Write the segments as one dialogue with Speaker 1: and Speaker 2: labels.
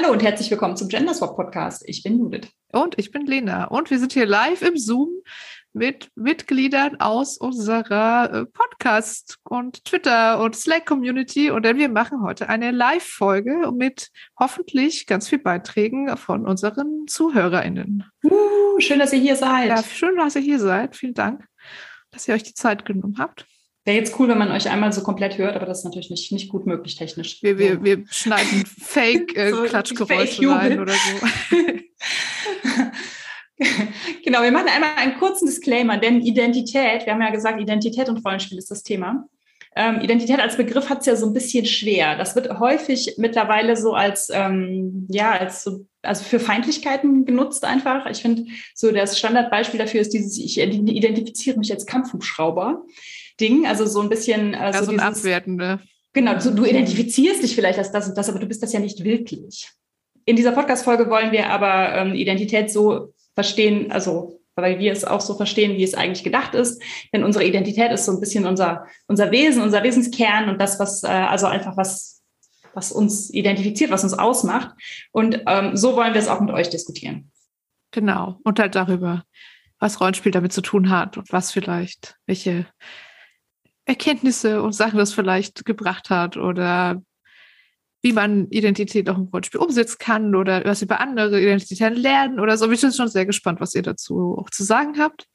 Speaker 1: Hallo und herzlich willkommen zum Gender Swap Podcast. Ich bin Judith.
Speaker 2: Und ich bin Lena. Und wir sind hier live im Zoom mit Mitgliedern aus unserer äh, Podcast- und Twitter- und Slack-Community. Und denn wir machen heute eine Live-Folge mit hoffentlich ganz viel Beiträgen von unseren ZuhörerInnen.
Speaker 1: Uh, schön, dass ihr hier seid.
Speaker 2: Ja, schön, dass ihr hier seid. Vielen Dank, dass ihr euch die Zeit genommen habt.
Speaker 1: Wäre jetzt cool, wenn man euch einmal so komplett hört, aber das ist natürlich nicht, nicht gut möglich technisch.
Speaker 2: Wir, wir, wir schneiden Fake-Klatschgeräusche äh, so rein oder so.
Speaker 1: genau, wir machen einmal einen kurzen Disclaimer, denn Identität, wir haben ja gesagt, Identität und Rollenspiel ist das Thema. Ähm, Identität als Begriff hat es ja so ein bisschen schwer. Das wird häufig mittlerweile so als, ähm, ja, als so, also für Feindlichkeiten genutzt einfach. Ich finde, so das Standardbeispiel dafür ist dieses, ich identifiziere mich als Kampfhubschrauber. Ding, also so ein bisschen.
Speaker 2: Äh, so, so ein abwertende.
Speaker 1: Genau, so, du identifizierst dich vielleicht als das und das, aber du bist das ja nicht wirklich. In dieser Podcast-Folge wollen wir aber ähm, Identität so verstehen, also weil wir es auch so verstehen, wie es eigentlich gedacht ist. Denn unsere Identität ist so ein bisschen unser, unser Wesen, unser Wesenskern und das, was, äh, also einfach was, was uns identifiziert, was uns ausmacht. Und ähm, so wollen wir es auch mit euch diskutieren.
Speaker 2: Genau. Und halt darüber, was Rollenspiel damit zu tun hat und was vielleicht, welche Erkenntnisse und Sachen das vielleicht gebracht hat oder wie man Identität auch im Rollenspiel umsetzen kann oder was über andere Identitäten lernen oder so. Ich bin schon sehr gespannt, was ihr dazu auch zu sagen habt.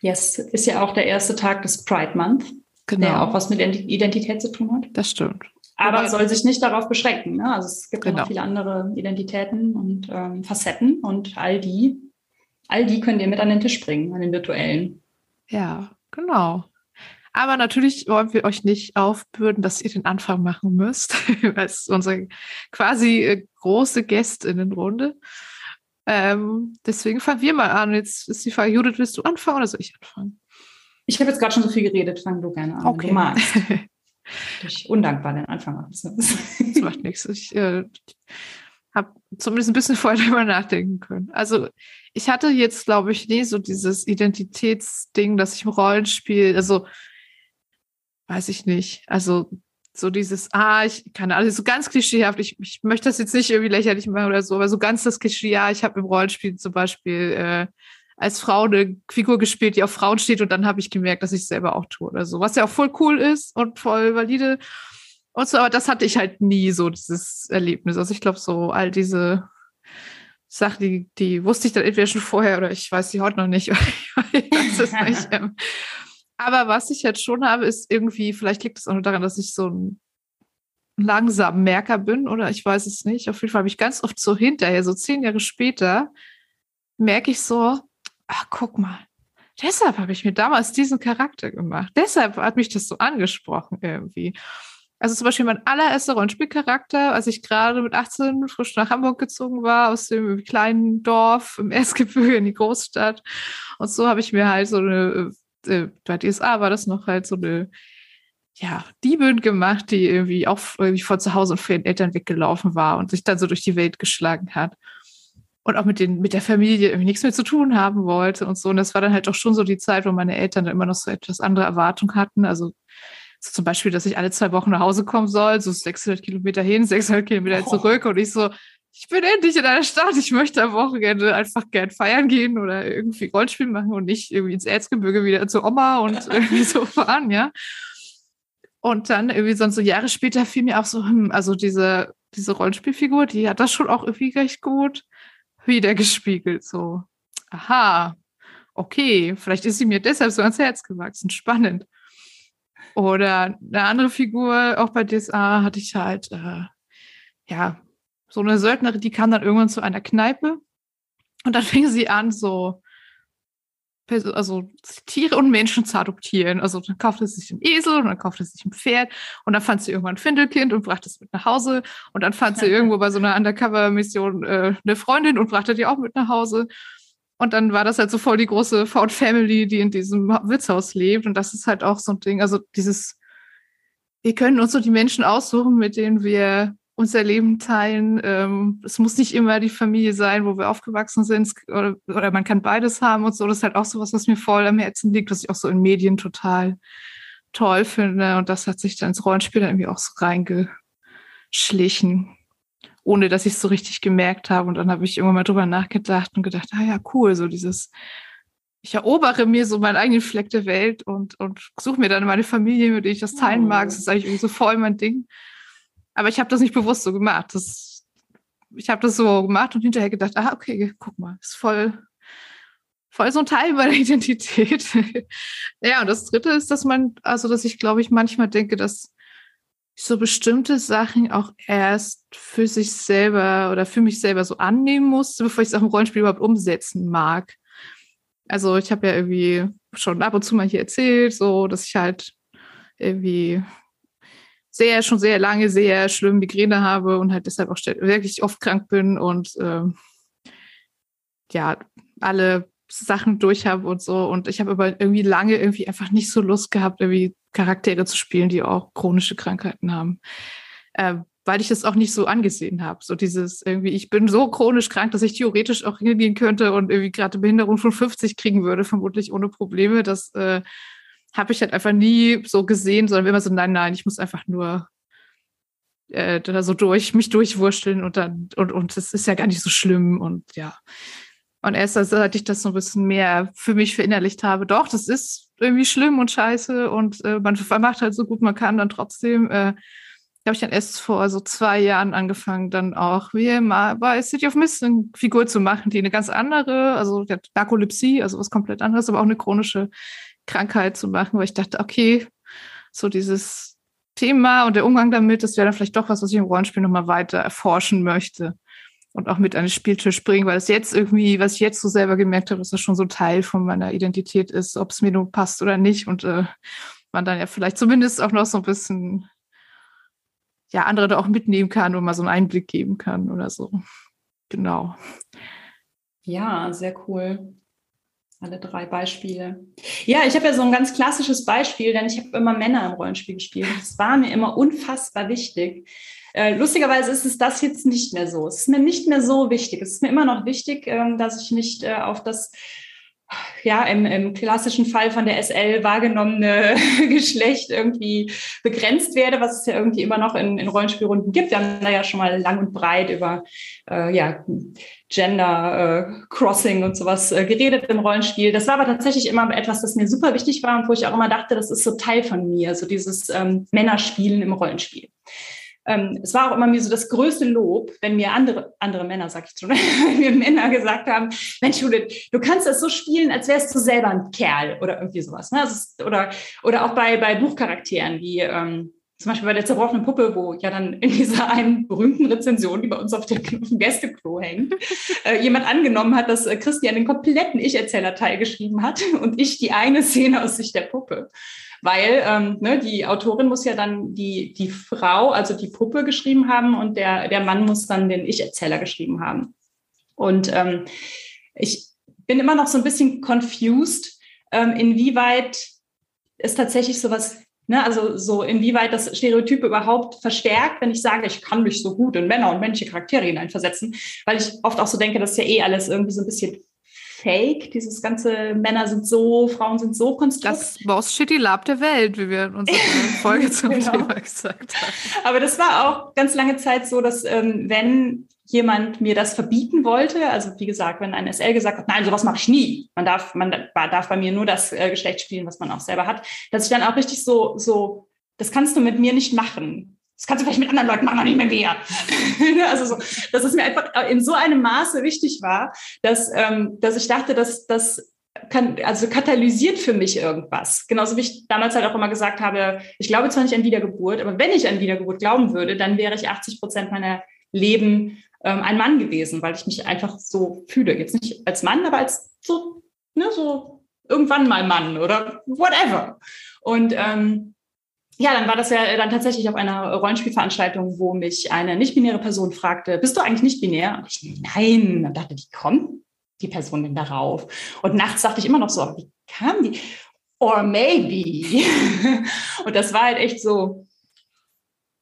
Speaker 1: Yes, ist ja auch der erste Tag des Pride Month, genau. der auch was mit Identität zu tun hat.
Speaker 2: Das stimmt.
Speaker 1: Aber Wobei, soll sich nicht darauf beschränken. Ne? Also es gibt genau. viele andere Identitäten und ähm, Facetten und all die, all die könnt ihr mit an den Tisch bringen, an den virtuellen.
Speaker 2: Ja, genau. Aber natürlich wollen wir euch nicht aufbürden, dass ihr den Anfang machen müsst, als unsere quasi äh, große Gästinnenrunde. Ähm, deswegen fangen wir mal an. Jetzt ist die Frage, Judith, willst du anfangen oder soll ich anfangen?
Speaker 1: Ich habe jetzt gerade schon so viel geredet, fang du gerne an.
Speaker 2: Okay. Magst.
Speaker 1: ich undankbar den Anfang machen.
Speaker 2: das macht nichts. Ich äh, habe zumindest ein bisschen vorher darüber nachdenken können. Also ich hatte jetzt, glaube ich, nie so dieses Identitätsding, dass ich im Rollenspiel, also weiß ich nicht. Also so dieses, ah, ich kann alles so ganz klischeehaft, ich, ich möchte das jetzt nicht irgendwie lächerlich machen oder so, aber so ganz das Klischee, ja, ich habe im Rollenspiel zum Beispiel äh, als Frau eine Figur gespielt, die auf Frauen steht und dann habe ich gemerkt, dass ich es selber auch tue oder so, was ja auch voll cool ist und voll valide und so, aber das hatte ich halt nie so, dieses Erlebnis. Also ich glaube, so all diese Sachen, die, die wusste ich dann entweder schon vorher oder ich weiß sie heute noch nicht. ich weiß es nicht. Aber was ich jetzt schon habe, ist irgendwie, vielleicht liegt es auch nur daran, dass ich so ein langsamer Merker bin oder ich weiß es nicht. Auf jeden Fall habe ich ganz oft so hinterher, so zehn Jahre später, merke ich so, ach, guck mal, deshalb habe ich mir damals diesen Charakter gemacht. Deshalb hat mich das so angesprochen irgendwie. Also zum Beispiel mein allererster Rollenspielcharakter, als ich gerade mit 18 frisch nach Hamburg gezogen war, aus dem kleinen Dorf im Erzgebirge in die Großstadt. Und so habe ich mir halt so eine äh, bei DSA war das noch halt so eine ja, Diebin gemacht, die irgendwie auch irgendwie von zu Hause und von ihren Eltern weggelaufen war und sich dann so durch die Welt geschlagen hat. Und auch mit, den, mit der Familie irgendwie nichts mehr zu tun haben wollte und so. Und das war dann halt auch schon so die Zeit, wo meine Eltern dann immer noch so etwas andere Erwartungen hatten. Also so zum Beispiel, dass ich alle zwei Wochen nach Hause kommen soll, so 600 Kilometer hin, 600 Kilometer oh. zurück. Und ich so, ich bin endlich in einer Stadt, ich möchte am Wochenende einfach gern feiern gehen oder irgendwie Rollenspiel machen und nicht irgendwie ins Erzgebirge wieder zu Oma und irgendwie so fahren, ja. Und dann irgendwie sonst so Jahre später fiel mir auch so, hm, also diese, diese Rollenspielfigur, die hat das schon auch irgendwie recht gut wieder gespiegelt, so. Aha, okay, vielleicht ist sie mir deshalb so ans Herz gewachsen, spannend. Oder eine andere Figur, auch bei DSA hatte ich halt, äh, ja, so eine Söldnerin, die kam dann irgendwann zu einer Kneipe und dann fing sie an, so also Tiere und Menschen zu adoptieren. Also dann kaufte sie sich einen Esel und dann kaufte sie sich ein Pferd und dann fand sie irgendwann ein Findelkind und brachte es mit nach Hause und dann fand sie irgendwo bei so einer Undercover-Mission äh, eine Freundin und brachte die auch mit nach Hause. Und dann war das halt so voll die große Found Family, die in diesem Wirtshaus lebt. Und das ist halt auch so ein Ding. Also dieses, wir können uns so die Menschen aussuchen, mit denen wir unser Leben teilen. Ähm, es muss nicht immer die Familie sein, wo wir aufgewachsen sind, oder, oder man kann beides haben und so. Das ist halt auch so was, was mir voll am Herzen liegt, was ich auch so in Medien total toll finde. Und das hat sich dann ins Rollenspiel irgendwie auch so reingeschlichen. ohne dass ich es so richtig gemerkt habe. Und dann habe ich irgendwann mal drüber nachgedacht und gedacht, ah ja, cool, so dieses, ich erobere mir so meinen eigenen Fleck der Welt und, und suche mir dann meine Familie, mit der ich das teilen mag. Das ist eigentlich irgendwie so voll mein Ding. Aber ich habe das nicht bewusst so gemacht. Das, ich habe das so gemacht und hinterher gedacht, ah, okay, guck mal, ist voll, voll so ein Teil meiner Identität. ja, und das dritte ist, dass man, also dass ich glaube ich manchmal denke, dass ich so bestimmte Sachen auch erst für sich selber oder für mich selber so annehmen musste, bevor ich es auch im Rollenspiel überhaupt umsetzen mag. Also ich habe ja irgendwie schon ab und zu mal hier erzählt, so dass ich halt irgendwie sehr, schon sehr lange sehr schlimm Migräne habe und halt deshalb auch wirklich oft krank bin und ähm, ja, alle Sachen durch habe und so. Und ich habe aber irgendwie lange irgendwie einfach nicht so Lust gehabt, irgendwie Charaktere zu spielen, die auch chronische Krankheiten haben. Äh, weil ich das auch nicht so angesehen habe. So dieses irgendwie, ich bin so chronisch krank, dass ich theoretisch auch hingehen könnte und irgendwie gerade Behinderung von 50 kriegen würde, vermutlich ohne Probleme. Das äh, habe ich halt einfach nie so gesehen, sondern immer so, nein, nein, ich muss einfach nur äh, da so durch, mich durchwurschteln und dann, und, und das ist ja gar nicht so schlimm und ja. Und erst als ich das so ein bisschen mehr für mich verinnerlicht habe, doch, das ist irgendwie schlimm und scheiße und äh, man macht halt so gut man kann dann trotzdem, äh, habe ich dann erst vor so zwei Jahren angefangen, dann auch wie mal bei City of Mist eine Figur zu machen, die eine ganz andere, also der Narkolepsie, also was komplett anderes, aber auch eine chronische Krankheit zu machen, weil ich dachte, okay, so dieses Thema und der Umgang damit, das wäre dann vielleicht doch was, was ich im Rollenspiel nochmal weiter erforschen möchte und auch mit an den Spieltisch bringen, weil es jetzt irgendwie, was ich jetzt so selber gemerkt habe, dass das schon so Teil von meiner Identität ist, ob es mir nur passt oder nicht und äh, man dann ja vielleicht zumindest auch noch so ein bisschen ja andere da auch mitnehmen kann und mal so einen Einblick geben kann oder so. Genau.
Speaker 1: Ja, sehr cool. Alle drei Beispiele. Ja, ich habe ja so ein ganz klassisches Beispiel, denn ich habe immer Männer im Rollenspiel gespielt. Das war mir immer unfassbar wichtig, äh, lustigerweise ist es das jetzt nicht mehr so. Es ist mir nicht mehr so wichtig. Es ist mir immer noch wichtig, ähm, dass ich nicht äh, auf das ja, im, im klassischen Fall von der SL wahrgenommene Geschlecht irgendwie begrenzt werde, was es ja irgendwie immer noch in, in Rollenspielrunden gibt. Wir haben da ja schon mal lang und breit über äh, ja, Gender äh, Crossing und sowas äh, geredet im Rollenspiel. Das war aber tatsächlich immer etwas, das mir super wichtig war und wo ich auch immer dachte, das ist so Teil von mir, so dieses ähm, Männerspielen im Rollenspiel ähm, es war auch immer mir so das größte Lob, wenn mir andere, andere Männer, sag ich schon, wenn mir Männer gesagt haben, Mensch, Judith, du kannst das so spielen, als wärst du selber ein Kerl oder irgendwie sowas. Ne? Also, oder, oder auch bei, bei Buchcharakteren wie ähm, zum Beispiel bei der zerbrochenen Puppe, wo ja dann in dieser einen berühmten Rezension, die bei uns auf, der, auf dem Gästeklo hängt, äh, jemand angenommen hat, dass äh, Christian den kompletten Ich-Erzähler-Teil geschrieben hat und ich die eine Szene aus Sicht der Puppe weil ähm, ne, die Autorin muss ja dann die, die Frau, also die Puppe geschrieben haben und der, der Mann muss dann den Ich-Erzähler geschrieben haben. Und ähm, ich bin immer noch so ein bisschen confused, ähm, inwieweit es tatsächlich sowas Ne, also so inwieweit das Stereotyp überhaupt verstärkt, wenn ich sage, ich kann mich so gut in Männer und männliche Charaktere hineinversetzen, weil ich oft auch so denke, das ist ja eh alles irgendwie so ein bisschen fake. Dieses ganze Männer sind so, Frauen sind so Konstrukt.
Speaker 2: Das Boss Shitty Lab der Welt, wie wir in unserer Folge zum genau. Thema
Speaker 1: gesagt haben. Aber das war auch ganz lange Zeit so, dass ähm, wenn jemand mir das verbieten wollte, also wie gesagt, wenn ein SL gesagt hat, nein, sowas mache ich nie. Man darf, man darf bei mir nur das äh, Geschlecht spielen, was man auch selber hat, dass ich dann auch richtig so, so, das kannst du mit mir nicht machen. Das kannst du vielleicht mit anderen Leuten machen, aber nicht mit mir. also so, dass es mir einfach in so einem Maße wichtig war, dass, ähm, dass ich dachte, dass das kann, also katalysiert für mich irgendwas. Genauso wie ich damals halt auch immer gesagt habe, ich glaube zwar nicht an Wiedergeburt, aber wenn ich an Wiedergeburt glauben würde, dann wäre ich 80 Prozent meiner Leben ähm, ein Mann gewesen, weil ich mich einfach so fühle. Jetzt nicht als Mann, aber als so, ne, so irgendwann mal Mann oder whatever. Und ähm, ja, dann war das ja dann tatsächlich auf einer Rollenspielveranstaltung, wo mich eine nicht-binäre Person fragte, bist du eigentlich nicht binär? Und ich, nein. Und dachte, wie kommt die Person denn darauf? Und nachts dachte ich immer noch so, wie kam die? Or maybe. Und das war halt echt so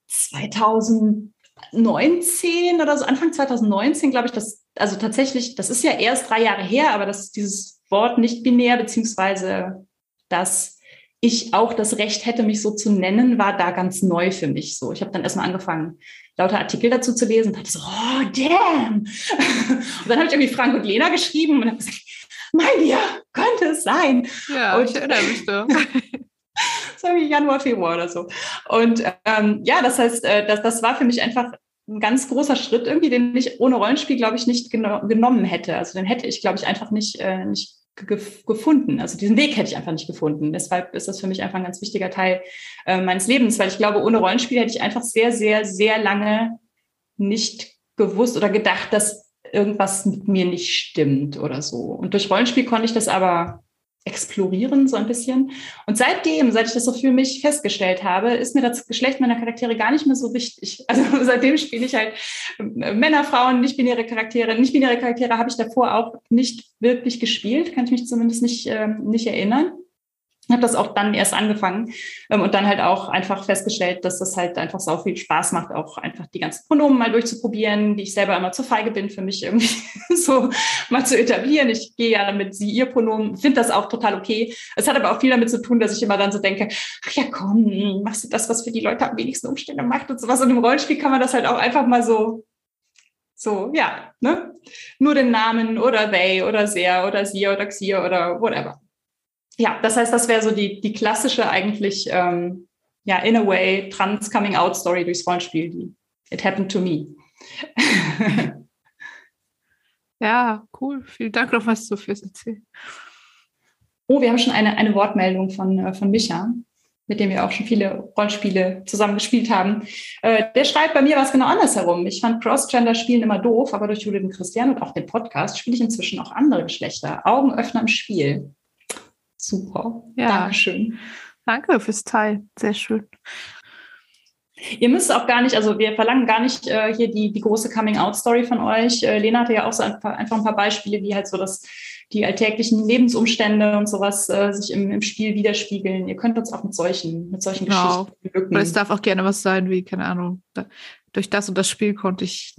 Speaker 1: 2019 oder so, Anfang 2019, glaube ich, das, also tatsächlich, das ist ja erst drei Jahre her, aber das ist dieses Wort nicht binär, beziehungsweise das ich auch das Recht hätte, mich so zu nennen, war da ganz neu für mich so. Ich habe dann erstmal angefangen, lauter Artikel dazu zu lesen und dachte so, oh, damn. Und dann habe ich irgendwie Frank und Lena geschrieben und habe gesagt, mein Dear, könnte es sein.
Speaker 2: Ja,
Speaker 1: und,
Speaker 2: ich erinnere mich
Speaker 1: das war wie Januar, Februar oder so. Und ähm, ja, das heißt, äh, das, das war für mich einfach ein ganz großer Schritt irgendwie, den ich ohne Rollenspiel, glaube ich, nicht geno genommen hätte. Also den hätte ich, glaube ich, einfach nicht, äh, nicht gefunden. Also diesen Weg hätte ich einfach nicht gefunden. Deshalb ist das für mich einfach ein ganz wichtiger Teil äh, meines Lebens, weil ich glaube, ohne Rollenspiel hätte ich einfach sehr, sehr, sehr lange nicht gewusst oder gedacht, dass irgendwas mit mir nicht stimmt oder so. Und durch Rollenspiel konnte ich das aber explorieren, so ein bisschen. Und seitdem, seit ich das so für mich festgestellt habe, ist mir das Geschlecht meiner Charaktere gar nicht mehr so wichtig. Also seitdem spiele ich halt äh, Männer, Frauen, nicht-binäre Charaktere. Nicht-binäre Charaktere habe ich davor auch nicht wirklich gespielt, kann ich mich zumindest nicht, äh, nicht erinnern habe das auch dann erst angefangen ähm, und dann halt auch einfach festgestellt, dass das halt einfach so viel Spaß macht, auch einfach die ganzen Pronomen mal durchzuprobieren, die ich selber immer zu feige bin, für mich irgendwie so mal zu etablieren. Ich gehe ja damit sie ihr Pronomen, finde das auch total okay. Es hat aber auch viel damit zu tun, dass ich immer dann so denke, ach ja komm, machst du das, was für die Leute am wenigsten Umstände macht und sowas. Und im Rollenspiel kann man das halt auch einfach mal so so, ja, ne? Nur den Namen oder they oder sehr oder sie oder xia oder whatever ja, das heißt, das wäre so die, die klassische eigentlich, ähm, ja, in a way, Trans-Coming-out-Story durchs Rollenspiel, die It happened to me.
Speaker 2: ja, cool. Vielen Dank noch was du fürs Erzählen.
Speaker 1: Oh, wir haben schon eine, eine Wortmeldung von, äh, von Micha, mit dem wir auch schon viele Rollenspiele zusammen gespielt haben. Äh, der schreibt, bei mir war es genau andersherum. Ich fand Cross-Gender-Spielen immer doof, aber durch Judith und Christian und auch den Podcast spiele ich inzwischen auch andere Geschlechter. Augenöffner im Spiel. Super. Ja. Dankeschön.
Speaker 2: Danke fürs Teil. Sehr schön.
Speaker 1: Ihr müsst auch gar nicht, also wir verlangen gar nicht äh, hier die, die große Coming-out-Story von euch. Äh, Lena hatte ja auch so ein paar, einfach ein paar Beispiele, wie halt so das, die alltäglichen Lebensumstände und sowas äh, sich im, im Spiel widerspiegeln. Ihr könnt uns auch mit solchen, mit solchen genau. Geschichten
Speaker 2: beglücken. Oder es darf auch gerne was sein, wie, keine Ahnung, da, durch das und das Spiel konnte ich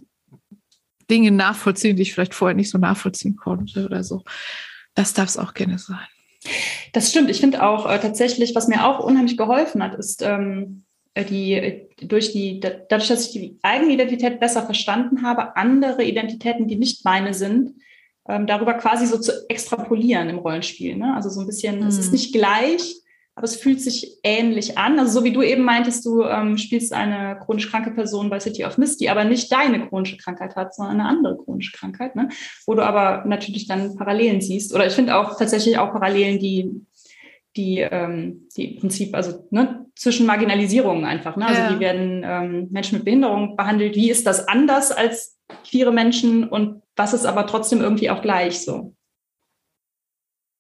Speaker 2: Dinge nachvollziehen, die ich vielleicht vorher nicht so nachvollziehen konnte oder so. Das darf es auch gerne sein.
Speaker 1: Das stimmt. Ich finde auch äh, tatsächlich, was mir auch unheimlich geholfen hat, ist ähm, äh, die durch die dadurch, dass ich die eigene Identität besser verstanden habe, andere Identitäten, die nicht meine sind, ähm, darüber quasi so zu extrapolieren im Rollenspiel. Ne? Also so ein bisschen, mhm. es ist mhm. nicht gleich, aber es fühlt sich ähnlich an. Also so wie du eben meintest, du ähm, spielst eine chronisch kranke Person bei City of Mist, die aber nicht deine chronische Krankheit hat, sondern eine andere chronische Krankheit, ne? wo du aber natürlich dann Parallelen siehst. Oder ich finde auch tatsächlich auch Parallelen, die die, ähm, die im Prinzip, also ne, zwischen Marginalisierungen einfach. Ne? Also ja. wie werden ähm, Menschen mit Behinderung behandelt? Wie ist das anders als queere Menschen und was ist aber trotzdem irgendwie auch gleich so?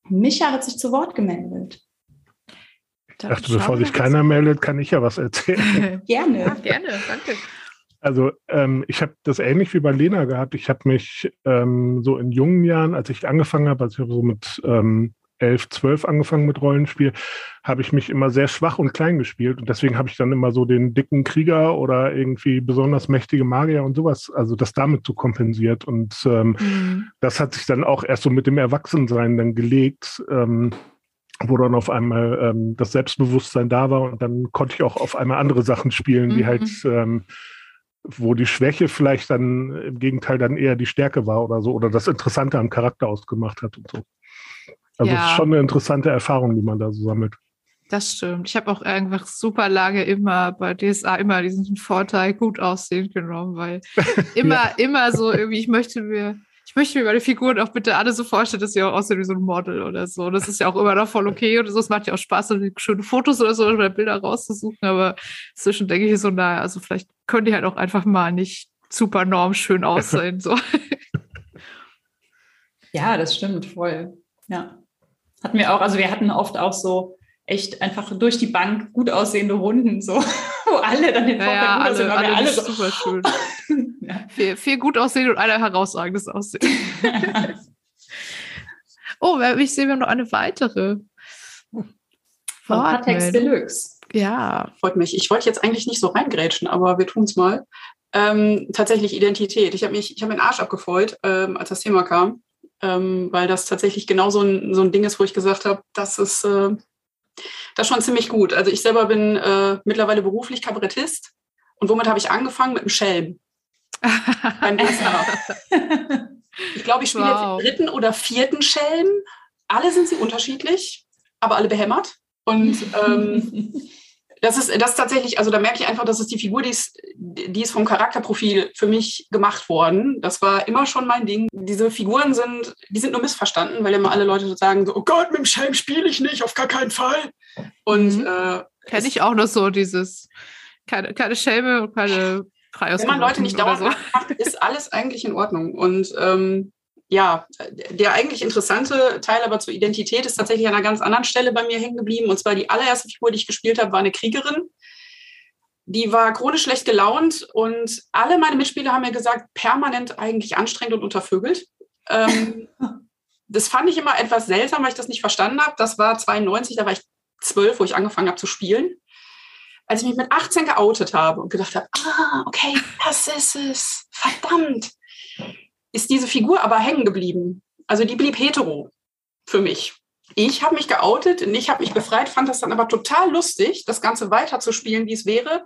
Speaker 1: Micha hat sich zu Wort gemeldet.
Speaker 3: Ich dachte, bevor sich keiner meldet, kann ich ja was erzählen.
Speaker 1: gerne.
Speaker 2: Ja, gerne, danke.
Speaker 3: Also ähm, ich habe das ähnlich wie bei Lena gehabt. Ich habe mich ähm, so in jungen Jahren, als ich angefangen habe, also ich habe so mit ähm, 11, 12 angefangen mit Rollenspiel, habe ich mich immer sehr schwach und klein gespielt. Und deswegen habe ich dann immer so den dicken Krieger oder irgendwie besonders mächtige Magier und sowas, also das damit so kompensiert. Und ähm, mhm. das hat sich dann auch erst so mit dem Erwachsensein dann gelegt. Ähm, wo dann auf einmal ähm, das Selbstbewusstsein da war und dann konnte ich auch auf einmal andere Sachen spielen, die halt, mhm. ähm, wo die Schwäche vielleicht dann im Gegenteil dann eher die Stärke war oder so oder das Interessante am Charakter ausgemacht hat und so. Also ja. es ist schon eine interessante Erfahrung, die man da so sammelt.
Speaker 2: Das stimmt. Ich habe auch einfach super lange immer bei DSA immer diesen Vorteil gut aussehen genommen, weil immer, ja. immer so irgendwie, ich möchte mir ich möchte mir meine Figuren auch bitte alle so vorstellen, dass sie auch aussehen wie so ein Model oder so. Das ist ja auch immer noch voll okay und so. Es macht ja auch Spaß, schöne Fotos oder so oder Bilder rauszusuchen. Aber zwischen denke ich so, naja, also vielleicht können die halt auch einfach mal nicht super norm schön aussehen. So.
Speaker 1: Ja, das stimmt voll. Ja. Hatten wir auch, also wir hatten oft auch so echt einfach durch die Bank gut aussehende Runden, so, wo alle dann den
Speaker 2: ja, ja, alle, sind, alle, alle so, super schön. ja. viel, viel gut aussehen und einer herausragendes Aussehen. oh, ich sehe wir noch eine weitere.
Speaker 1: Von Patex Deluxe.
Speaker 2: Ja.
Speaker 4: Freut mich. Ich wollte jetzt eigentlich nicht so reingrätschen, aber wir tun es mal. Ähm, tatsächlich Identität. Ich habe mich, ich habe meinen Arsch abgefreut, ähm, als das Thema kam, ähm, weil das tatsächlich genau so ein, so ein Ding ist, wo ich gesagt habe, das ist, äh, das ist schon ziemlich gut. Also ich selber bin äh, mittlerweile beruflich Kabarettist. Und womit habe ich angefangen? Mit dem Schelm. Beim ich glaube, ich spiele wow. jetzt den dritten oder vierten Schelm. Alle sind sie unterschiedlich, aber alle behämmert. Und ähm, das ist, das ist tatsächlich, also da merke ich einfach, dass es die Figur, die ist, die ist vom Charakterprofil für mich gemacht worden. Das war immer schon mein Ding. Diese Figuren sind, die sind nur missverstanden, weil immer alle Leute sagen so, oh Gott, mit dem Schelm spiele ich nicht, auf gar keinen Fall. Und mhm. äh,
Speaker 2: kenne ich auch noch so dieses, keine, keine Schelme und keine
Speaker 4: Wenn man Leute nicht dauernd so. macht, ist alles eigentlich in Ordnung. Und ähm, ja, der eigentlich interessante Teil aber zur Identität ist tatsächlich an einer ganz anderen Stelle bei mir hängen geblieben. Und zwar die allererste Figur, die ich gespielt habe, war eine Kriegerin. Die war chronisch schlecht gelaunt und alle meine Mitspieler haben mir gesagt, permanent eigentlich anstrengend und untervögelt. Ähm, das fand ich immer etwas seltsam, weil ich das nicht verstanden habe. Das war 92, da war ich zwölf, wo ich angefangen habe zu spielen. Als ich mich mit 18 geoutet habe und gedacht habe, ah, okay, das ist es, verdammt ist diese Figur aber hängen geblieben. Also die blieb hetero für mich. Ich habe mich geoutet und ich habe mich befreit, fand das dann aber total lustig, das Ganze weiterzuspielen, wie es wäre,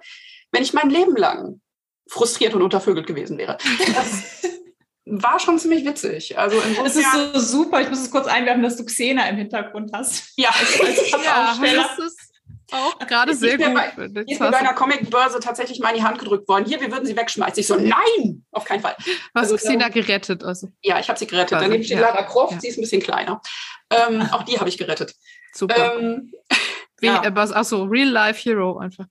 Speaker 4: wenn ich mein Leben lang frustriert und untervögelt gewesen wäre. Das war schon ziemlich witzig. Also
Speaker 1: es ist so super. Ich muss es kurz einwerfen, dass du Xena im Hintergrund hast.
Speaker 4: Ja,
Speaker 1: als, als ja
Speaker 2: das ist auch gerade sehr gut.
Speaker 4: Bei, hier ist mir bei einer Comicbörse tatsächlich mal in die Hand gedrückt worden. Hier, wir würden sie wegschmeißen. Ich so, nein, auf keinen Fall.
Speaker 2: Was also, Xena gerettet? Also.
Speaker 4: Ja, ich habe sie gerettet. Daneben steht ja. Lara Croft, ja. sie ist ein bisschen kleiner. Ähm, auch die habe ich gerettet.
Speaker 2: Super. Ähm, Wie, ja. äh, achso, Real-Life-Hero einfach.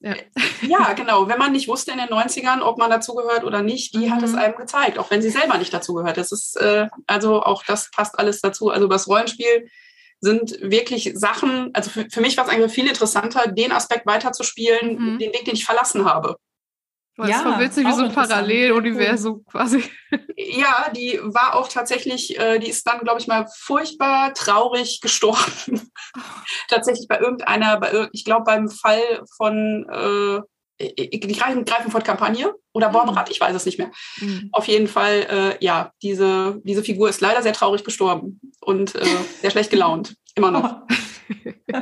Speaker 4: Ja. ja. genau. Wenn man nicht wusste in den 90ern, ob man dazugehört oder nicht, die mhm. hat es mhm. einem gezeigt, auch wenn sie selber nicht dazugehört. Das ist, äh, also auch das passt alles dazu. Also das Rollenspiel sind wirklich Sachen, also für, für mich war es eigentlich viel interessanter, den Aspekt weiterzuspielen, mhm. den Weg, den ich verlassen habe.
Speaker 2: Das ja, war witzig, wie so ein Paralleluniversum quasi.
Speaker 4: Ja, die war auch tatsächlich, äh, die ist dann, glaube ich mal, furchtbar traurig gestorben. tatsächlich bei irgendeiner, bei, ich glaube beim Fall von äh, die Greifenfurt-Kampagne oder Borberat, ich weiß es nicht mehr. Mhm. Auf jeden Fall, äh, ja, diese, diese Figur ist leider sehr traurig gestorben und äh, sehr schlecht gelaunt. Immer noch.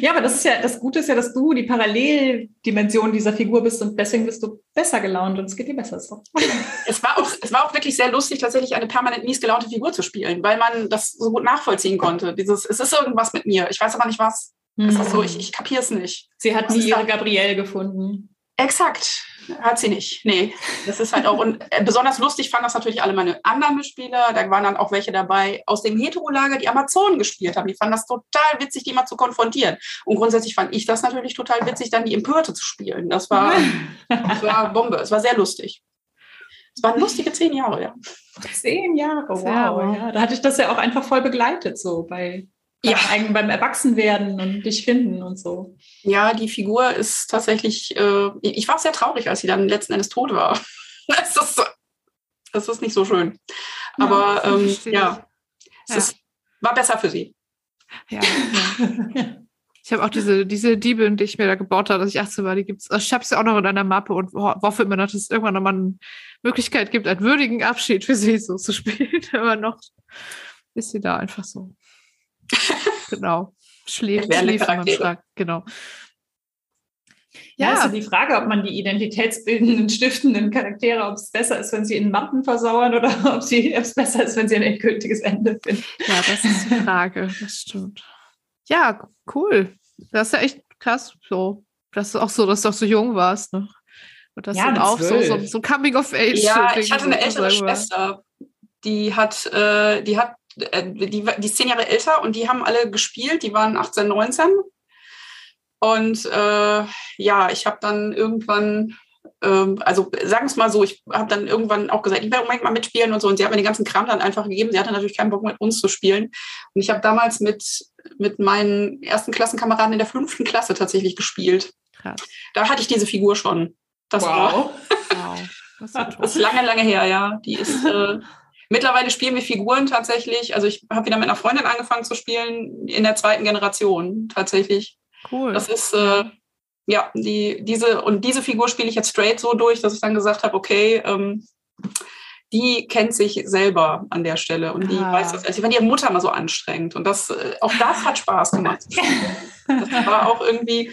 Speaker 1: ja, aber das ist ja, das Gute ist ja, dass du die Paralleldimension dieser Figur bist und deswegen bist du besser gelaunt und es geht dir besser. So.
Speaker 4: es, war auch, es war auch wirklich sehr lustig, tatsächlich eine permanent mies gelaunte Figur zu spielen, weil man das so gut nachvollziehen konnte. Dieses, es ist irgendwas mit mir, ich weiß aber nicht was. Mhm. Ist so, ich, ich kapiere es nicht.
Speaker 1: Sie hat nie ihre Gabrielle gefunden.
Speaker 4: Exakt. Hat sie nicht. Nee, das ist halt auch. Und äh, besonders lustig fanden das natürlich alle meine anderen Mitspieler. Da waren dann auch welche dabei aus dem Heterolager, die Amazonen gespielt haben. Die fanden das total witzig, die mal zu konfrontieren. Und grundsätzlich fand ich das natürlich total witzig, dann die Empörte zu spielen. Das war, das war Bombe. Es war sehr lustig. Es waren lustige zehn Jahre, ja.
Speaker 1: Zehn Jahre, wow. Ja, da hatte ich das ja auch einfach voll begleitet, so bei ja. Beim, beim Erwachsenwerden und dich finden und so.
Speaker 4: Ja, die Figur ist tatsächlich, äh, ich war sehr traurig, als sie dann letzten Endes tot war. das, ist, das ist nicht so schön. Aber ja, ähm, ja es ja. Ist, war besser für sie.
Speaker 2: Ja. Ich habe auch diese, diese Diebin, die ich mir da gebaut habe, dass ich 18 war, die gibt's. Ich habe sie auch noch in einer Mappe und hoffe immer noch, dass es irgendwann nochmal eine Möglichkeit gibt, einen würdigen Abschied für sie so zu spielen. Aber noch ist sie da einfach so genau. Schläft, schläft man stark. Genau.
Speaker 1: Ja, ja ist die Frage, ob man die identitätsbildenden, stiftenden Charaktere, ob es besser ist, wenn sie in Mappen versauern oder ob, es besser ist, wenn sie ein endgültiges Ende finden.
Speaker 2: Ja, das ist die Frage. Das stimmt. Ja, cool. Das ist ja echt krass. So, das ist auch so, dass du auch so jung warst. Ne? Und das ja, auch so, so, so Coming of Age.
Speaker 4: Ja, ich hatte eine ältere Schwester. Die hat, äh, die hat die, die ist zehn Jahre älter und die haben alle gespielt, die waren 18, 19. Und äh, ja, ich habe dann irgendwann, ähm, also sagen es mal so, ich habe dann irgendwann auch gesagt, ich werde unbedingt mal mitspielen und so. Und sie hat mir den ganzen Kram dann einfach gegeben. Sie hatte natürlich keinen Bock mit uns zu spielen. Und ich habe damals mit, mit meinen ersten Klassenkameraden in der fünften Klasse tatsächlich gespielt. Krass. Da hatte ich diese Figur schon. Das wow. war. wow. Das, das ist lange, lange her, ja. Die ist, äh, Mittlerweile spielen wir Figuren tatsächlich. Also ich habe wieder mit einer Freundin angefangen zu spielen in der zweiten Generation tatsächlich. Cool. Das ist äh, ja die diese und diese Figur spiele ich jetzt straight so durch, dass ich dann gesagt habe, okay, ähm, die kennt sich selber an der Stelle und die
Speaker 1: Ah.
Speaker 4: weiß das. Also, ich fand ihre Mutter mal so anstrengend und das, äh, auch das hat Spaß gemacht. das war auch irgendwie,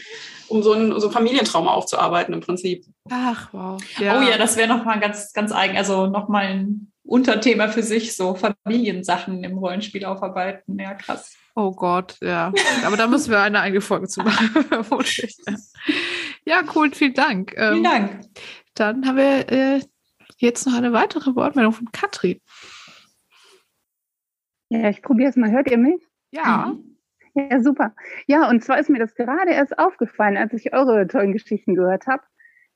Speaker 4: um so ein, so ein Familientrauma aufzuarbeiten im Prinzip.
Speaker 2: Ach, wow.
Speaker 1: Oh ja, das wäre nochmal ganz, ganz eigen, also nochmal ein Unterthema für sich, so Familiensachen im Rollenspiel aufarbeiten. Ja, krass.
Speaker 2: Oh Gott, ja. Aber da müssen wir eine eigene Folge zu machen. ja, cool, vielen Dank.
Speaker 1: Vielen
Speaker 2: Ähm,
Speaker 1: Dank.
Speaker 2: Dann haben wir äh, jetzt noch eine weitere Wortmeldung von Katrin.
Speaker 5: Ja, ich probiere es mal. Hört ihr mich?
Speaker 2: Ja.
Speaker 1: Mhm.
Speaker 5: Ja, super. Ja, und zwar ist mir das gerade erst aufgefallen, als ich eure tollen Geschichten gehört habe,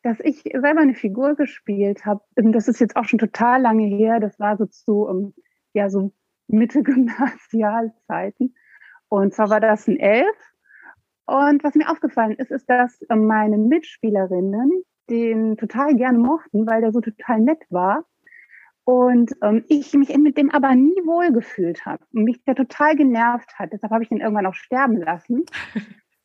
Speaker 5: dass ich selber eine Figur gespielt habe. Ähm, Das ist jetzt auch schon total lange her. Das war so zu, ähm, ja, so Mitte Gymnasialzeiten. Und zwar war das ein Elf. Und was mir aufgefallen ist, ist, dass ähm, meine Mitspielerinnen den total gerne mochten, weil der so total nett war. Und ähm, ich mich mit dem aber nie wohl gefühlt habe und mich der total genervt hat. Deshalb habe ich den irgendwann auch sterben lassen.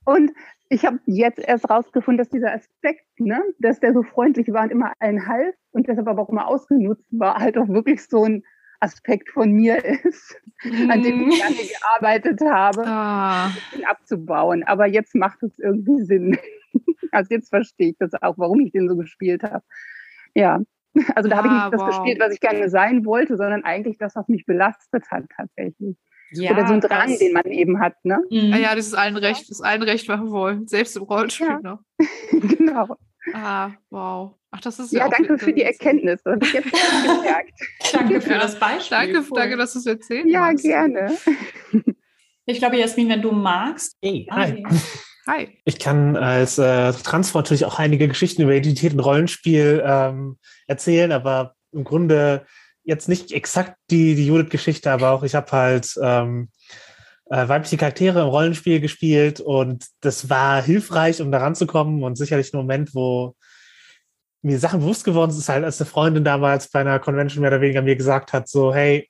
Speaker 5: Und ich habe jetzt erst rausgefunden, dass dieser Aspekt, ne, dass der so freundlich war und immer allen half und deshalb aber auch immer ausgenutzt war, halt auch wirklich so ein Aspekt von mir ist, an dem ich lange gearbeitet habe,
Speaker 2: Ah,
Speaker 5: ihn abzubauen. Aber jetzt macht es irgendwie Sinn. Also jetzt verstehe ich das auch, warum ich den so gespielt habe. Ja, also da habe ich
Speaker 2: Ah,
Speaker 5: nicht das
Speaker 2: wow.
Speaker 5: gespielt, was ich gerne sein wollte, sondern eigentlich das, was mich belastet hat tatsächlich.
Speaker 1: Ja,
Speaker 5: Oder so ein Drang,
Speaker 1: krass.
Speaker 5: den man eben hat, ne?
Speaker 1: Mhm.
Speaker 2: ah ja, das ist allen recht, das allen recht machen wollen. Selbst im Rollenspiel
Speaker 5: Ja.
Speaker 2: noch.
Speaker 5: genau.
Speaker 2: Ah, wow. Ach, das ist
Speaker 5: Ja,
Speaker 2: auch
Speaker 5: danke für die. Erkenntnis. Das jetzt gemerkt.
Speaker 1: Danke für
Speaker 2: Ja.
Speaker 1: das Beispiel.
Speaker 2: Danke,
Speaker 1: Cool.
Speaker 2: danke, dass du es erzählen
Speaker 5: Ja,
Speaker 2: magst.
Speaker 5: gerne.
Speaker 1: Ich glaube, Jasmin, wenn du magst.
Speaker 6: Hey, hi.
Speaker 1: ja.
Speaker 2: Hi.
Speaker 6: Ich kann als äh, Transfer natürlich auch einige Geschichten über Identität und Rollenspiel ähm, erzählen, aber im Grunde jetzt nicht exakt die, die Judith-Geschichte, aber auch ich habe halt ähm, äh, weibliche Charaktere im Rollenspiel gespielt und das war hilfreich, um da ranzukommen und sicherlich ein Moment, wo mir Sachen bewusst geworden sind, halt, als eine Freundin damals bei einer Convention mehr oder weniger mir gesagt hat, so, hey,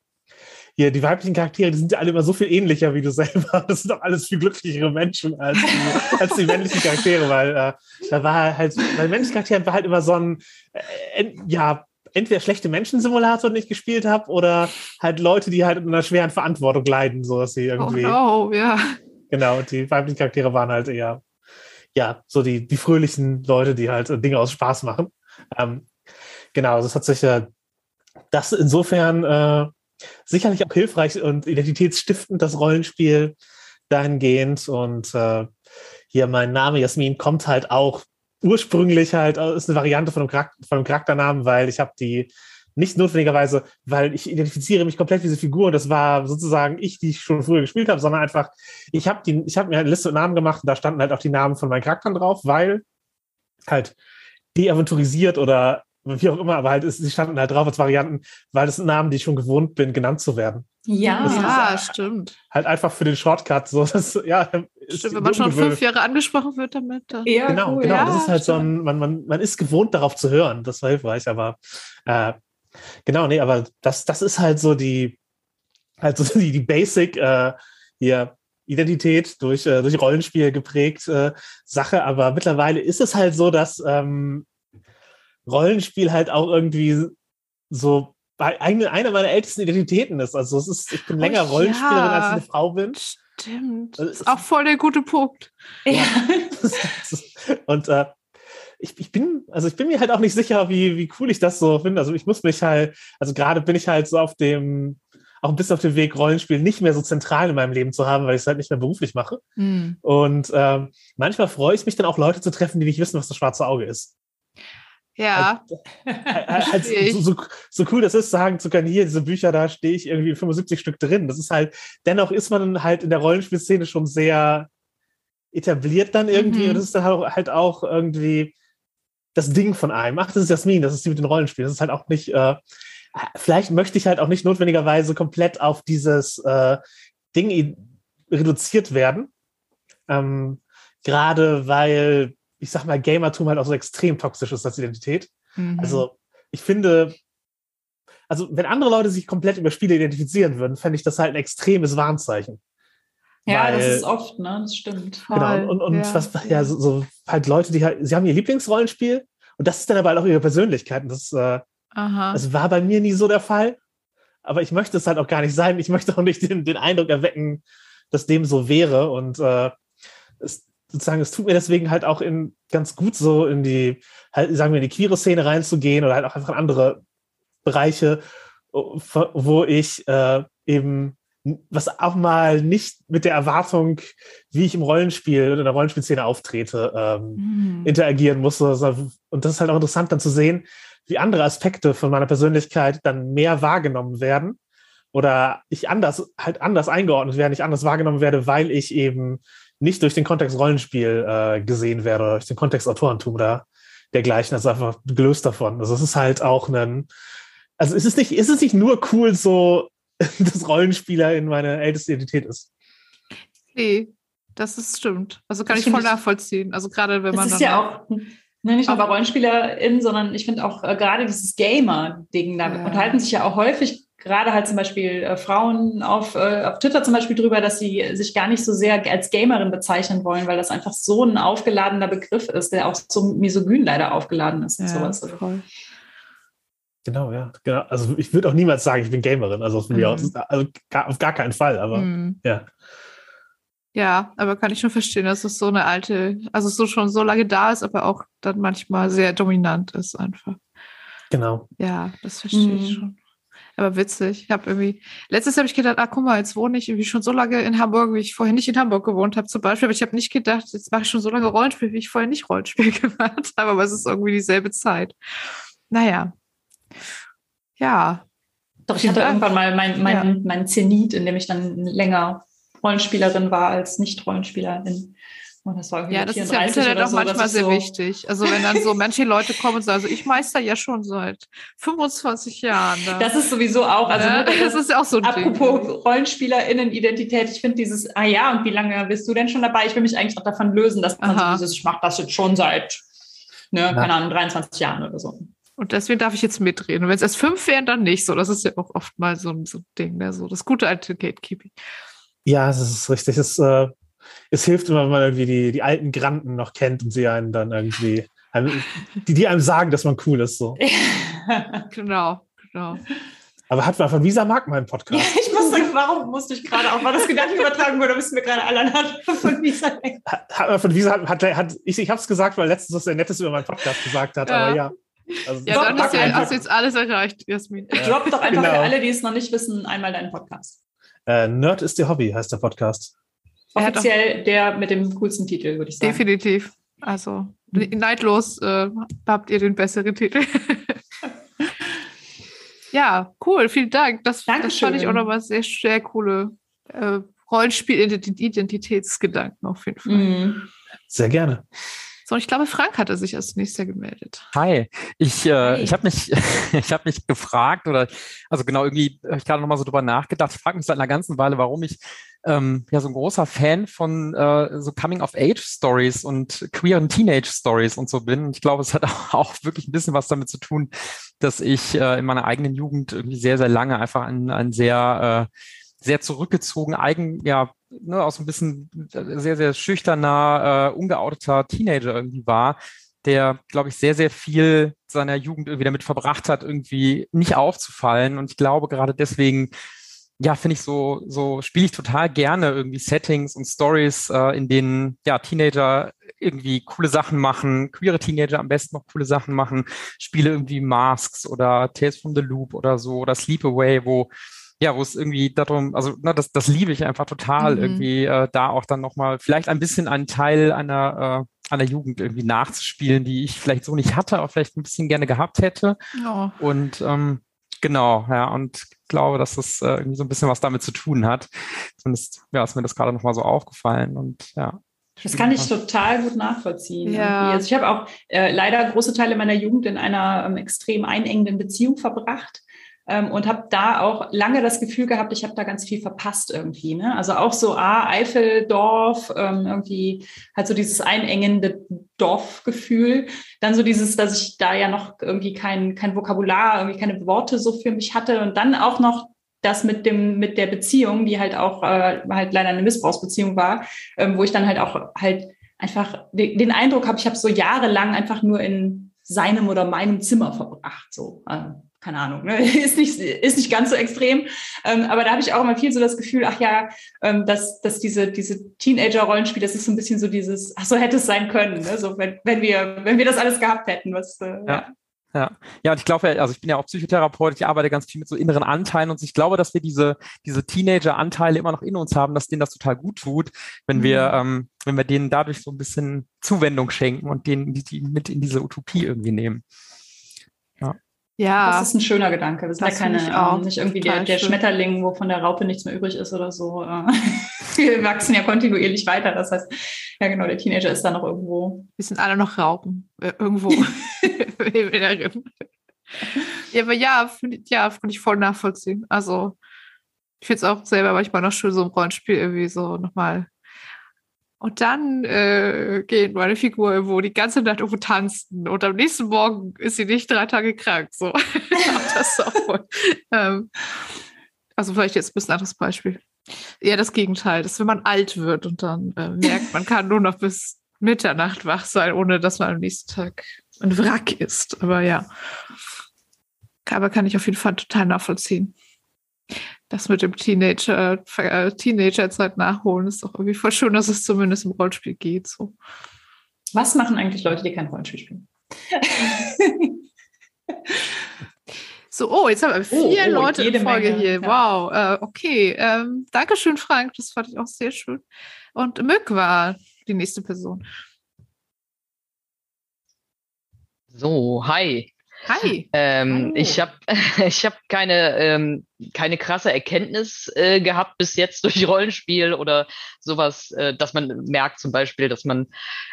Speaker 6: hier, die weiblichen Charaktere, die sind ja alle immer so viel ähnlicher wie du selber. Das sind doch alles viel glücklichere Menschen als die, als die männlichen Charaktere, weil äh, da war halt, bei männlichen Charakteren war halt immer so ein, äh, ja, entweder schlechte Menschen-Simulator, den ich gespielt habe, oder halt Leute, die halt in einer schweren Verantwortung leiden, so dass sie
Speaker 2: Oh
Speaker 6: irgendwie,
Speaker 2: no, ja.
Speaker 6: genau, die weiblichen Charaktere waren halt eher, ja, so die, die fröhlichen Leute, die halt Dinge aus Spaß machen. Ähm, genau, das hat sich ja, das insofern äh, sicherlich auch hilfreich und identitätsstiftend, das Rollenspiel dahingehend. Und äh, hier mein Name Jasmin kommt halt auch ursprünglich halt, äh, ist eine Variante von einem, Charakter, von einem Charakternamen, weil ich habe die nicht notwendigerweise, weil ich identifiziere mich komplett wie diese Figur und das war sozusagen ich, die ich schon früher gespielt habe, sondern einfach, ich habe die, ich habe mir eine Liste mit Namen gemacht und da standen halt auch die Namen von meinen Charakteren drauf, weil halt deaventurisiert oder wie auch immer, aber halt, ist, die standen halt drauf als Varianten, weil das sind Namen, die ich schon gewohnt bin, genannt zu werden.
Speaker 1: Ja,
Speaker 2: Ja, stimmt.
Speaker 6: Halt einfach für den Shortcut, so, das, ja,
Speaker 2: Stimmt, wenn man schon fünf Jahre angesprochen wird damit. Dann.
Speaker 1: ja
Speaker 6: Genau,
Speaker 1: cool.
Speaker 6: genau.
Speaker 2: Ja,
Speaker 6: das ist halt so
Speaker 2: stimmt.
Speaker 6: ein, man, man, man ist gewohnt darauf zu hören. Das war hilfreich, aber äh, genau, nee, aber das, das ist halt so die, halt so die, die Basic äh, hier Identität durch, äh, durch Rollenspiel geprägt äh, Sache. Aber mittlerweile ist es halt so, dass ähm, Rollenspiel halt auch irgendwie so eine, eine meiner ältesten Identitäten ist. Also es ist, ich bin
Speaker 2: Oh,
Speaker 6: länger
Speaker 2: ja.
Speaker 6: Rollenspielerin, als ich eine Frau bin.
Speaker 2: Stimmt.
Speaker 6: Also
Speaker 2: Das ist auch voll der gute Punkt.
Speaker 1: Ja.
Speaker 6: Und äh, ich, ich bin, also ich bin mir halt auch nicht sicher, wie, wie cool ich das so finde. Also ich muss mich halt, also gerade bin ich halt so auf dem, auch ein bisschen auf dem Weg, Rollenspiel nicht mehr so zentral in meinem Leben zu haben, weil ich es halt nicht mehr beruflich mache.
Speaker 2: Hm.
Speaker 6: Und ähm, manchmal freue ich mich dann auch, Leute zu treffen, die nicht wissen, was das schwarze Auge ist.
Speaker 2: Ja,
Speaker 6: Halt, halt,
Speaker 2: Verstehe ich.
Speaker 6: so, so, so cool das ist, sagen zu können, hier, diese Bücher, da stehe ich irgendwie in 75 Stück drin. Das ist halt, dennoch ist man halt in der Rollenspielszene schon sehr etabliert dann irgendwie
Speaker 2: Mhm.
Speaker 6: und das ist dann halt auch, halt auch irgendwie das Ding von einem. Ach, das ist Jasmin, das ist die mit den Rollenspielen. Das ist halt auch nicht, äh, vielleicht möchte ich halt auch nicht notwendigerweise komplett auf dieses äh, Ding reduziert werden. Ähm, Gerade weil, ich sag mal, Gamertum halt auch so extrem toxisch ist als Identität.
Speaker 2: Mhm.
Speaker 6: Also, ich finde, also, wenn andere Leute sich komplett über Spiele identifizieren würden, fände ich das halt ein extremes Warnzeichen.
Speaker 1: ja, das
Speaker 6: Weil-
Speaker 1: ist oft, ne? Das stimmt.
Speaker 2: Voll,
Speaker 6: Genau. Und, und
Speaker 2: ja.
Speaker 6: was, ja, so, so halt Leute, die halt, sie haben ihr Lieblingsrollenspiel und das ist dann aber halt auch ihre Persönlichkeit. Und das, äh, Aha. Das war bei mir nie so der Fall. Aber ich möchte es halt auch gar nicht sein. Ich möchte auch nicht den, den Eindruck erwecken, dass dem so wäre. Und äh, es, sozusagen, es tut mir deswegen halt auch in, ganz gut so in die, halt, sagen wir, in die queere Szene reinzugehen oder halt auch einfach in andere Bereiche, wo ich äh, eben was auch mal nicht mit der Erwartung, wie ich im Rollenspiel oder in der Rollenspielszene auftrete, ähm, mhm. interagieren musste. Und das ist halt auch interessant dann zu sehen, wie andere Aspekte von meiner Persönlichkeit dann mehr wahrgenommen werden oder ich anders, halt anders eingeordnet werde, nicht anders wahrgenommen werde, weil ich eben nicht durch den Kontext Rollenspiel äh, gesehen werde oder durch den Kontext Autorentum oder dergleichen. Das ist einfach gelöst davon. Also es ist halt auch ein, also es ist nicht, es ist nicht nur cool, so dass Rollenspieler in meine älteste Identität ist.
Speaker 2: Nee, das ist stimmt. Also kann das ich voll nachvollziehen. Also gerade wenn man.
Speaker 1: Das ist ja auch ne, nicht nur bei RollenspielerInnen, sondern ich finde auch äh, gerade dieses Gamer-Ding, da ja. unterhalten sich ja auch häufig gerade halt zum Beispiel äh, Frauen auf, äh, auf Twitter zum Beispiel drüber, dass sie sich gar nicht so sehr als Gamerin bezeichnen wollen, weil das einfach so ein aufgeladener Begriff ist, der auch so misogyn leider aufgeladen ist und ja, sowas. Voll.
Speaker 6: Genau, ja. Genau. Also ich würde auch niemals sagen, ich bin Gamerin. Also, von mhm. aus, also gar, auf gar keinen Fall, aber mhm. ja.
Speaker 2: Ja, aber kann ich schon verstehen, dass es so eine alte, also so schon so lange da ist, aber auch dann manchmal sehr dominant ist einfach.
Speaker 6: Genau.
Speaker 2: Ja, das verstehe mhm. ich schon. Aber witzig. Ich habe irgendwie, letztes habe ich gedacht, ah, guck mal, jetzt wohne ich irgendwie schon so lange in Hamburg, wie ich vorher nicht in Hamburg gewohnt habe, zum Beispiel. Aber ich habe nicht gedacht, jetzt mache ich schon so lange Rollenspiel, wie ich vorher nicht Rollenspiel gemacht habe. Aber es ist irgendwie dieselbe Zeit. Naja, ja.
Speaker 1: Doch, ich hatte ja. irgendwann mal mein, mein, ja. mein Zenit, in dem ich dann länger Rollenspielerin war als Nicht-Rollenspielerin.
Speaker 2: Und das war ja, das ist ja im Internet auch so, manchmal sehr so wichtig. Also wenn dann so manche Leute kommen und sagen, also ich meister ja schon seit 25 Jahren.
Speaker 1: Da. Das ist sowieso auch, also ja,
Speaker 2: das ist ja auch so ein
Speaker 1: Apropos Ding. RollenspielerInnen-Identität, ich finde dieses, ah ja, und wie lange bist du denn schon dabei? Ich will mich eigentlich auch davon lösen, dass man Aha. so dieses, ich mache das jetzt schon seit, ne, keine Ahnung, 23 Jahren oder so.
Speaker 2: Und deswegen darf ich jetzt mitreden. Und wenn es erst fünf wären, dann nicht so. Das ist ja auch oft mal so ein, so ein Ding, ne? so das gute alte Gatekeeping.
Speaker 6: Ja, das ist richtig. Es, äh, es hilft immer, wenn man irgendwie die, die alten Granten noch kennt und sie einen dann irgendwie, die, die einem sagen, dass man cool ist. So.
Speaker 2: genau, genau.
Speaker 6: Aber hat man von Visa mag meinen Podcast.
Speaker 1: Ja, ich musste, warum musste ich gerade auch, war das Gedanken übertragen wurde, müssen wir gerade alle von Visa
Speaker 6: Hat, hat von Visa, hat, hat, hat ich, ich habe es gesagt, weil letztens was der Nettes über meinen Podcast gesagt hat, ja. aber ja.
Speaker 2: Also ja, dann ist ja, hast du jetzt alles erreicht, Jasmin.
Speaker 1: Ja. Drop doch einfach genau. für alle, die es noch nicht wissen, einmal deinen Podcast.
Speaker 6: Äh, Nerd ist ihr Hobby, heißt der Podcast.
Speaker 1: Offiziell der mit dem coolsten Titel, würde ich sagen.
Speaker 2: Definitiv. Also neidlos äh, habt ihr den besseren Titel. ja, cool, vielen Dank. Das, das fand ich auch nochmal sehr, sehr coole äh, Rollenspiel-Identitätsgedanken auf jeden Fall. Mhm.
Speaker 6: Sehr gerne.
Speaker 2: So, ich glaube, Frank hatte sich als nächster gemeldet.
Speaker 7: Hi, ich, äh, ich habe mich, ich habe mich gefragt oder, also genau irgendwie, habe ich gerade noch mal so drüber nachgedacht. Ich frage mich seit einer ganzen Weile, warum ich ähm, ja so ein großer Fan von äh, so Coming-of-Age-Stories und queeren Teenage-Stories und so bin. Ich glaube, es hat auch wirklich ein bisschen was damit zu tun, dass ich äh, in meiner eigenen Jugend irgendwie sehr, sehr lange einfach ein, ein sehr äh, sehr zurückgezogen, eigen, ja, ne, auch so ein bisschen sehr, sehr schüchterner, äh, ungeouteter Teenager irgendwie war, der, glaube ich, sehr, sehr viel seiner Jugend irgendwie damit verbracht hat, irgendwie nicht aufzufallen. Und ich glaube, gerade deswegen, ja, finde ich so, so spiele ich total gerne irgendwie Settings und Stories, äh, in denen ja Teenager irgendwie coole Sachen machen, queere Teenager am besten noch coole Sachen machen, Spiele irgendwie Masks oder Tales from the Loop oder so oder Sleepaway, wo ja, wo es irgendwie darum, also na, das, das liebe ich einfach total, mhm. irgendwie äh, da auch dann nochmal vielleicht ein bisschen einen Teil einer, äh, einer Jugend irgendwie nachzuspielen, die ich vielleicht so nicht hatte, aber vielleicht ein bisschen gerne gehabt hätte. Ja. Und ähm, genau, ja, und glaube, dass das äh, irgendwie so ein bisschen was damit zu tun hat. Zumindest, ja, ist mir das gerade nochmal so aufgefallen und ja.
Speaker 1: Das kann ich total gut nachvollziehen. Ja. Also ich habe auch äh, leider große Teile meiner Jugend in einer ähm, extrem einengenden Beziehung verbracht ähm, und habe da auch lange das Gefühl gehabt, ich habe da ganz viel verpasst irgendwie. Ne? Also auch so ah, Eifeldorf, ähm, irgendwie halt so dieses einengende Dorfgefühl. Dann so dieses, dass ich da ja noch irgendwie kein, kein Vokabular, irgendwie keine Worte so für mich hatte. Und dann auch noch das mit dem mit der Beziehung, die halt auch äh, halt leider eine Missbrauchsbeziehung war, ähm, wo ich dann halt auch halt einfach den Eindruck habe, ich habe so jahrelang einfach nur in seinem oder meinem Zimmer verbracht. So, äh, keine Ahnung, ne? ist, nicht, ist nicht ganz so extrem. Ähm, aber da habe ich auch immer viel so das Gefühl, ach ja, ähm, dass, dass diese, diese Teenager-Rollenspiel, das ist so ein bisschen so dieses, ach so hätte es sein können, ne? so wenn, wenn, wir, wenn wir das alles gehabt hätten, was äh, ja. ja.
Speaker 7: Ja, ja, und ich glaube, also ich bin ja auch Psychotherapeut, ich arbeite ganz viel mit so inneren Anteilen und ich glaube, dass wir diese, diese Teenager-Anteile immer noch in uns haben, dass denen das total gut tut, wenn mhm. wir, ähm, wenn wir denen dadurch so ein bisschen Zuwendung schenken und denen die, die mit in diese Utopie irgendwie nehmen.
Speaker 1: Ja. Das ist ein schöner Gedanke. Wir sind ja keine, auch nicht irgendwie der, der Schmetterling, wo von der Raupe nichts mehr übrig ist oder so. Wir wachsen ja kontinuierlich weiter. Das heißt, ja genau, der Teenager ist da noch irgendwo.
Speaker 2: Wir sind alle noch Raupen. Äh, irgendwo. ja, aber ja, finde ja, find ich voll nachvollziehen. Also, ich finde es auch selber manchmal noch schön, so ein Rollenspiel irgendwie so nochmal und dann äh, geht meine Figur irgendwo die ganze Nacht irgendwo tanzen und am nächsten Morgen ist sie nicht drei Tage krank. So. das ist auch voll, ähm, also vielleicht jetzt ein bisschen anderes Beispiel. Eher das Gegenteil, dass wenn man alt wird und dann äh, merkt, man kann nur noch bis Mitternacht wach sein, ohne dass man am nächsten Tag ein Wrack ist. Aber ja. Aber kann ich auf jeden Fall total nachvollziehen das mit dem Teenager, äh, Teenagerzeit nachholen, ist doch irgendwie voll schön, dass es zumindest im Rollenspiel geht. So.
Speaker 1: Was machen eigentlich Leute, die kein Rollenspiel spielen?
Speaker 2: so, oh, jetzt haben wir oh, vier oh, Leute in Folge Menge, hier. Ja. Wow, äh, okay. Ähm, Dankeschön, Frank, das fand ich auch sehr schön. Und Mück war die nächste Person.
Speaker 8: So, hi.
Speaker 2: Hi.
Speaker 8: Ähm, ich habe ich hab keine, ähm, keine krasse Erkenntnis äh, gehabt bis jetzt durch Rollenspiel oder sowas, äh, dass man merkt zum Beispiel, dass man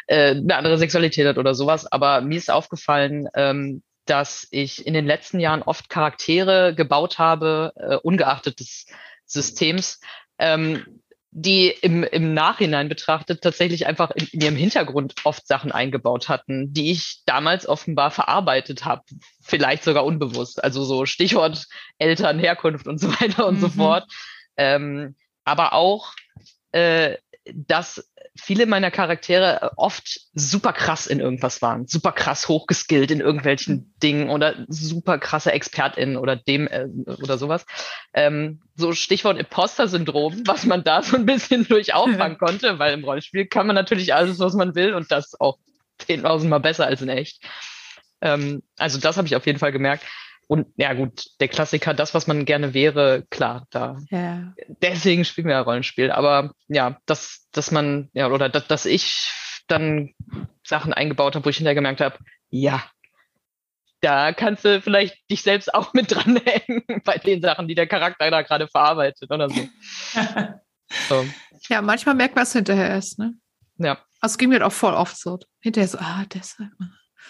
Speaker 8: äh, eine andere Sexualität hat oder sowas. Aber mir ist aufgefallen, ähm, dass ich in den letzten Jahren oft Charaktere gebaut habe, äh, ungeachtet des Systems, ähm, die im, im Nachhinein betrachtet tatsächlich einfach in, in, ihrem Hintergrund oft Sachen eingebaut hatten, die ich damals offenbar verarbeitet habe, vielleicht sogar unbewusst. Also so Stichwort Eltern, Herkunft und so weiter und mhm. so fort. Ähm, aber auch, äh, dass viele meiner Charaktere oft super krass in irgendwas waren, super krass hochgeskillt in irgendwelchen. Dingen oder super krasse ExpertInnen oder dem äh, oder sowas. Ähm, so Stichwort Imposter-Syndrom, was man da so ein bisschen durch auffangen konnte, weil im Rollenspiel kann man natürlich alles, was man will und das auch 10.000 Mal besser als in echt. Ähm, also das habe ich auf jeden Fall gemerkt. Und ja gut, der Klassiker, das, was man gerne wäre, klar, da. Ja. Deswegen spielen wir ja Rollenspiel. Aber ja, dass, dass man, ja, oder dass, dass ich dann Sachen eingebaut habe, wo ich hinterher gemerkt habe, ja, da kannst du vielleicht dich selbst auch mit dranhängen bei den Sachen, die der Charakter da gerade verarbeitet oder so.
Speaker 2: so. Ja, manchmal merkt man es hinterher erst, ne?
Speaker 8: Ja.
Speaker 2: Also es ging mir auch voll oft so. Hinterher so, ah, deshalb.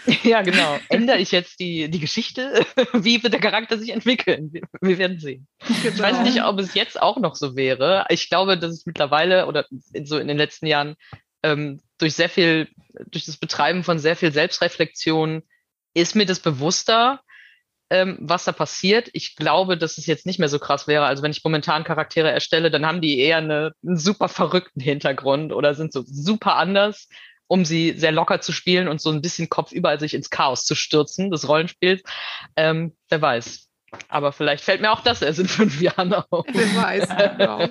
Speaker 8: Ja, genau. Ändere ich jetzt die, die Geschichte? Wie wird der Charakter sich entwickeln? Wir, wir werden sehen. Genau. Ich weiß nicht, ob es jetzt auch noch so wäre. Ich glaube, dass es mittlerweile oder so in den letzten Jahren ähm, durch sehr viel, durch das Betreiben von sehr viel Selbstreflexion ist mir das bewusster, ähm, was da passiert. Ich glaube, dass es jetzt nicht mehr so krass wäre. Also wenn ich momentan Charaktere erstelle, dann haben die eher eine, einen super verrückten Hintergrund oder sind so super anders um sie sehr locker zu spielen und so ein bisschen kopfüber sich ins Chaos zu stürzen, des Rollenspiels. Ähm, wer weiß. Aber vielleicht fällt mir auch das erst in fünf Jahren auf.
Speaker 2: Wer weiß, genau.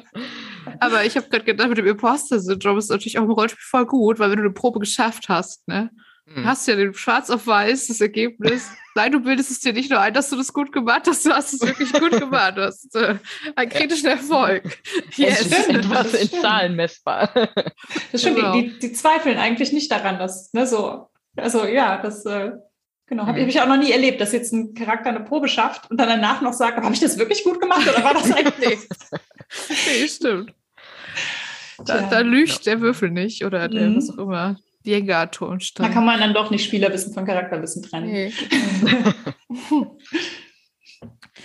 Speaker 2: Aber ich habe gerade gedacht, mit dem Imposter-Syndrom ist natürlich auch im Rollenspiel voll gut, weil wenn du eine Probe geschafft hast, ne, hm. hast ja den schwarz auf weiß das Ergebnis. Nein, du bildest es dir nicht nur ein, dass du das gut gemacht hast, du hast es wirklich gut gemacht. Du hast äh, einen kritischen Erfolg.
Speaker 8: Yes. Es ist etwas in Zahlen messbar.
Speaker 1: Das stimmt, genau. die, die, zweifeln eigentlich nicht daran, dass, ne, so, also ja, das, äh, genau, habe mhm. ich auch noch nie erlebt, dass jetzt ein Charakter eine Probe schafft und dann danach noch sagt, habe ich das wirklich gut gemacht oder war das eigentlich?
Speaker 2: nee, stimmt. Da, da lügt der Würfel nicht oder der, mhm. was auch immer. Jägerturmstein.
Speaker 1: Da kann man dann doch nicht Spielerwissen von Charakterwissen trennen. Nee.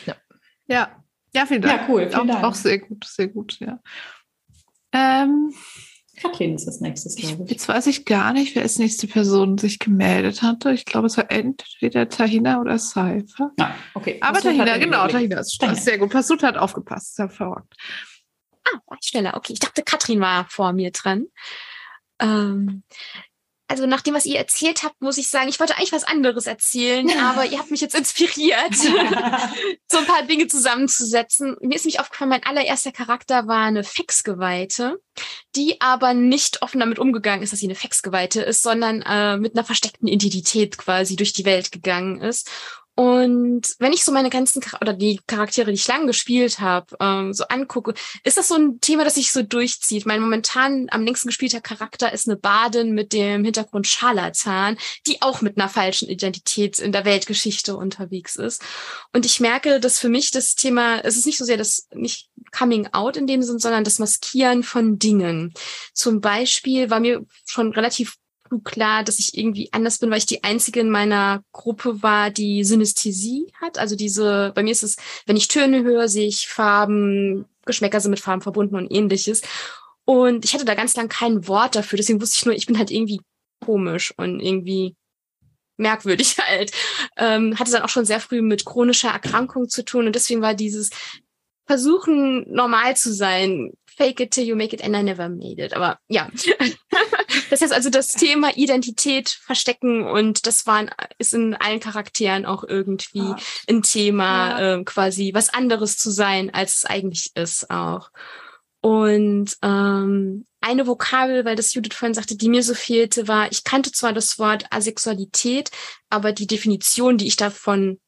Speaker 2: ja. ja. Ja, vielen Dank.
Speaker 1: Ja, cool. Vielen
Speaker 2: auch,
Speaker 1: Dank.
Speaker 2: auch sehr gut, sehr gut, ja. Ähm,
Speaker 1: Kathleen ist das nächste.
Speaker 2: Ich, jetzt weiß ich gar nicht, wer als nächste Person sich gemeldet hatte. Ich glaube, es war entweder Tahina oder Seifer.
Speaker 1: Ah, okay.
Speaker 2: Aber Tahina, hat genau, Tahina ist Tahina. sehr gut. Pasut hat aufgepasst, sehr hervorragend.
Speaker 9: Ah, schneller. Okay, ich dachte, Katrin war vor mir dran. Ähm, also nach dem, was ihr erzählt habt, muss ich sagen, ich wollte eigentlich was anderes erzählen, aber ihr habt mich jetzt inspiriert, so ein paar Dinge zusammenzusetzen. Mir ist nämlich aufgefallen, mein allererster Charakter war eine Fexgeweihte, die aber nicht offen damit umgegangen ist, dass sie eine Fexgeweihte ist, sondern äh, mit einer versteckten Identität quasi durch die Welt gegangen ist und wenn ich so meine ganzen oder die Charaktere, die ich lang gespielt habe, ähm, so angucke, ist das so ein Thema, das sich so durchzieht. Mein momentan am längsten gespielter Charakter ist eine Badin mit dem Hintergrund Scharlatan, die auch mit einer falschen Identität in der Weltgeschichte unterwegs ist. Und ich merke, dass für mich das Thema, es ist nicht so sehr das nicht Coming Out in dem Sinn, sondern das Maskieren von Dingen. Zum Beispiel war mir schon relativ klar, dass ich irgendwie anders bin, weil ich die einzige in meiner Gruppe war, die Synästhesie hat. Also diese, bei mir ist es, wenn ich Töne höre, sehe ich Farben, Geschmäcker sind mit Farben verbunden und ähnliches. Und ich hatte da ganz lang kein Wort dafür. Deswegen wusste ich nur, ich bin halt irgendwie komisch und irgendwie merkwürdig halt. Ähm, hatte dann auch schon sehr früh mit chronischer Erkrankung zu tun. Und deswegen war dieses Versuchen, normal zu sein, fake it till you make it and I never made it. Aber ja, das heißt also das Thema Identität verstecken und das war ist in allen Charakteren auch irgendwie ah. ein Thema, ja. äh, quasi was anderes zu sein, als es eigentlich ist auch. Und ähm, eine Vokabel, weil das Judith vorhin sagte, die mir so fehlte, war, ich kannte zwar das Wort Asexualität, aber die Definition, die ich davon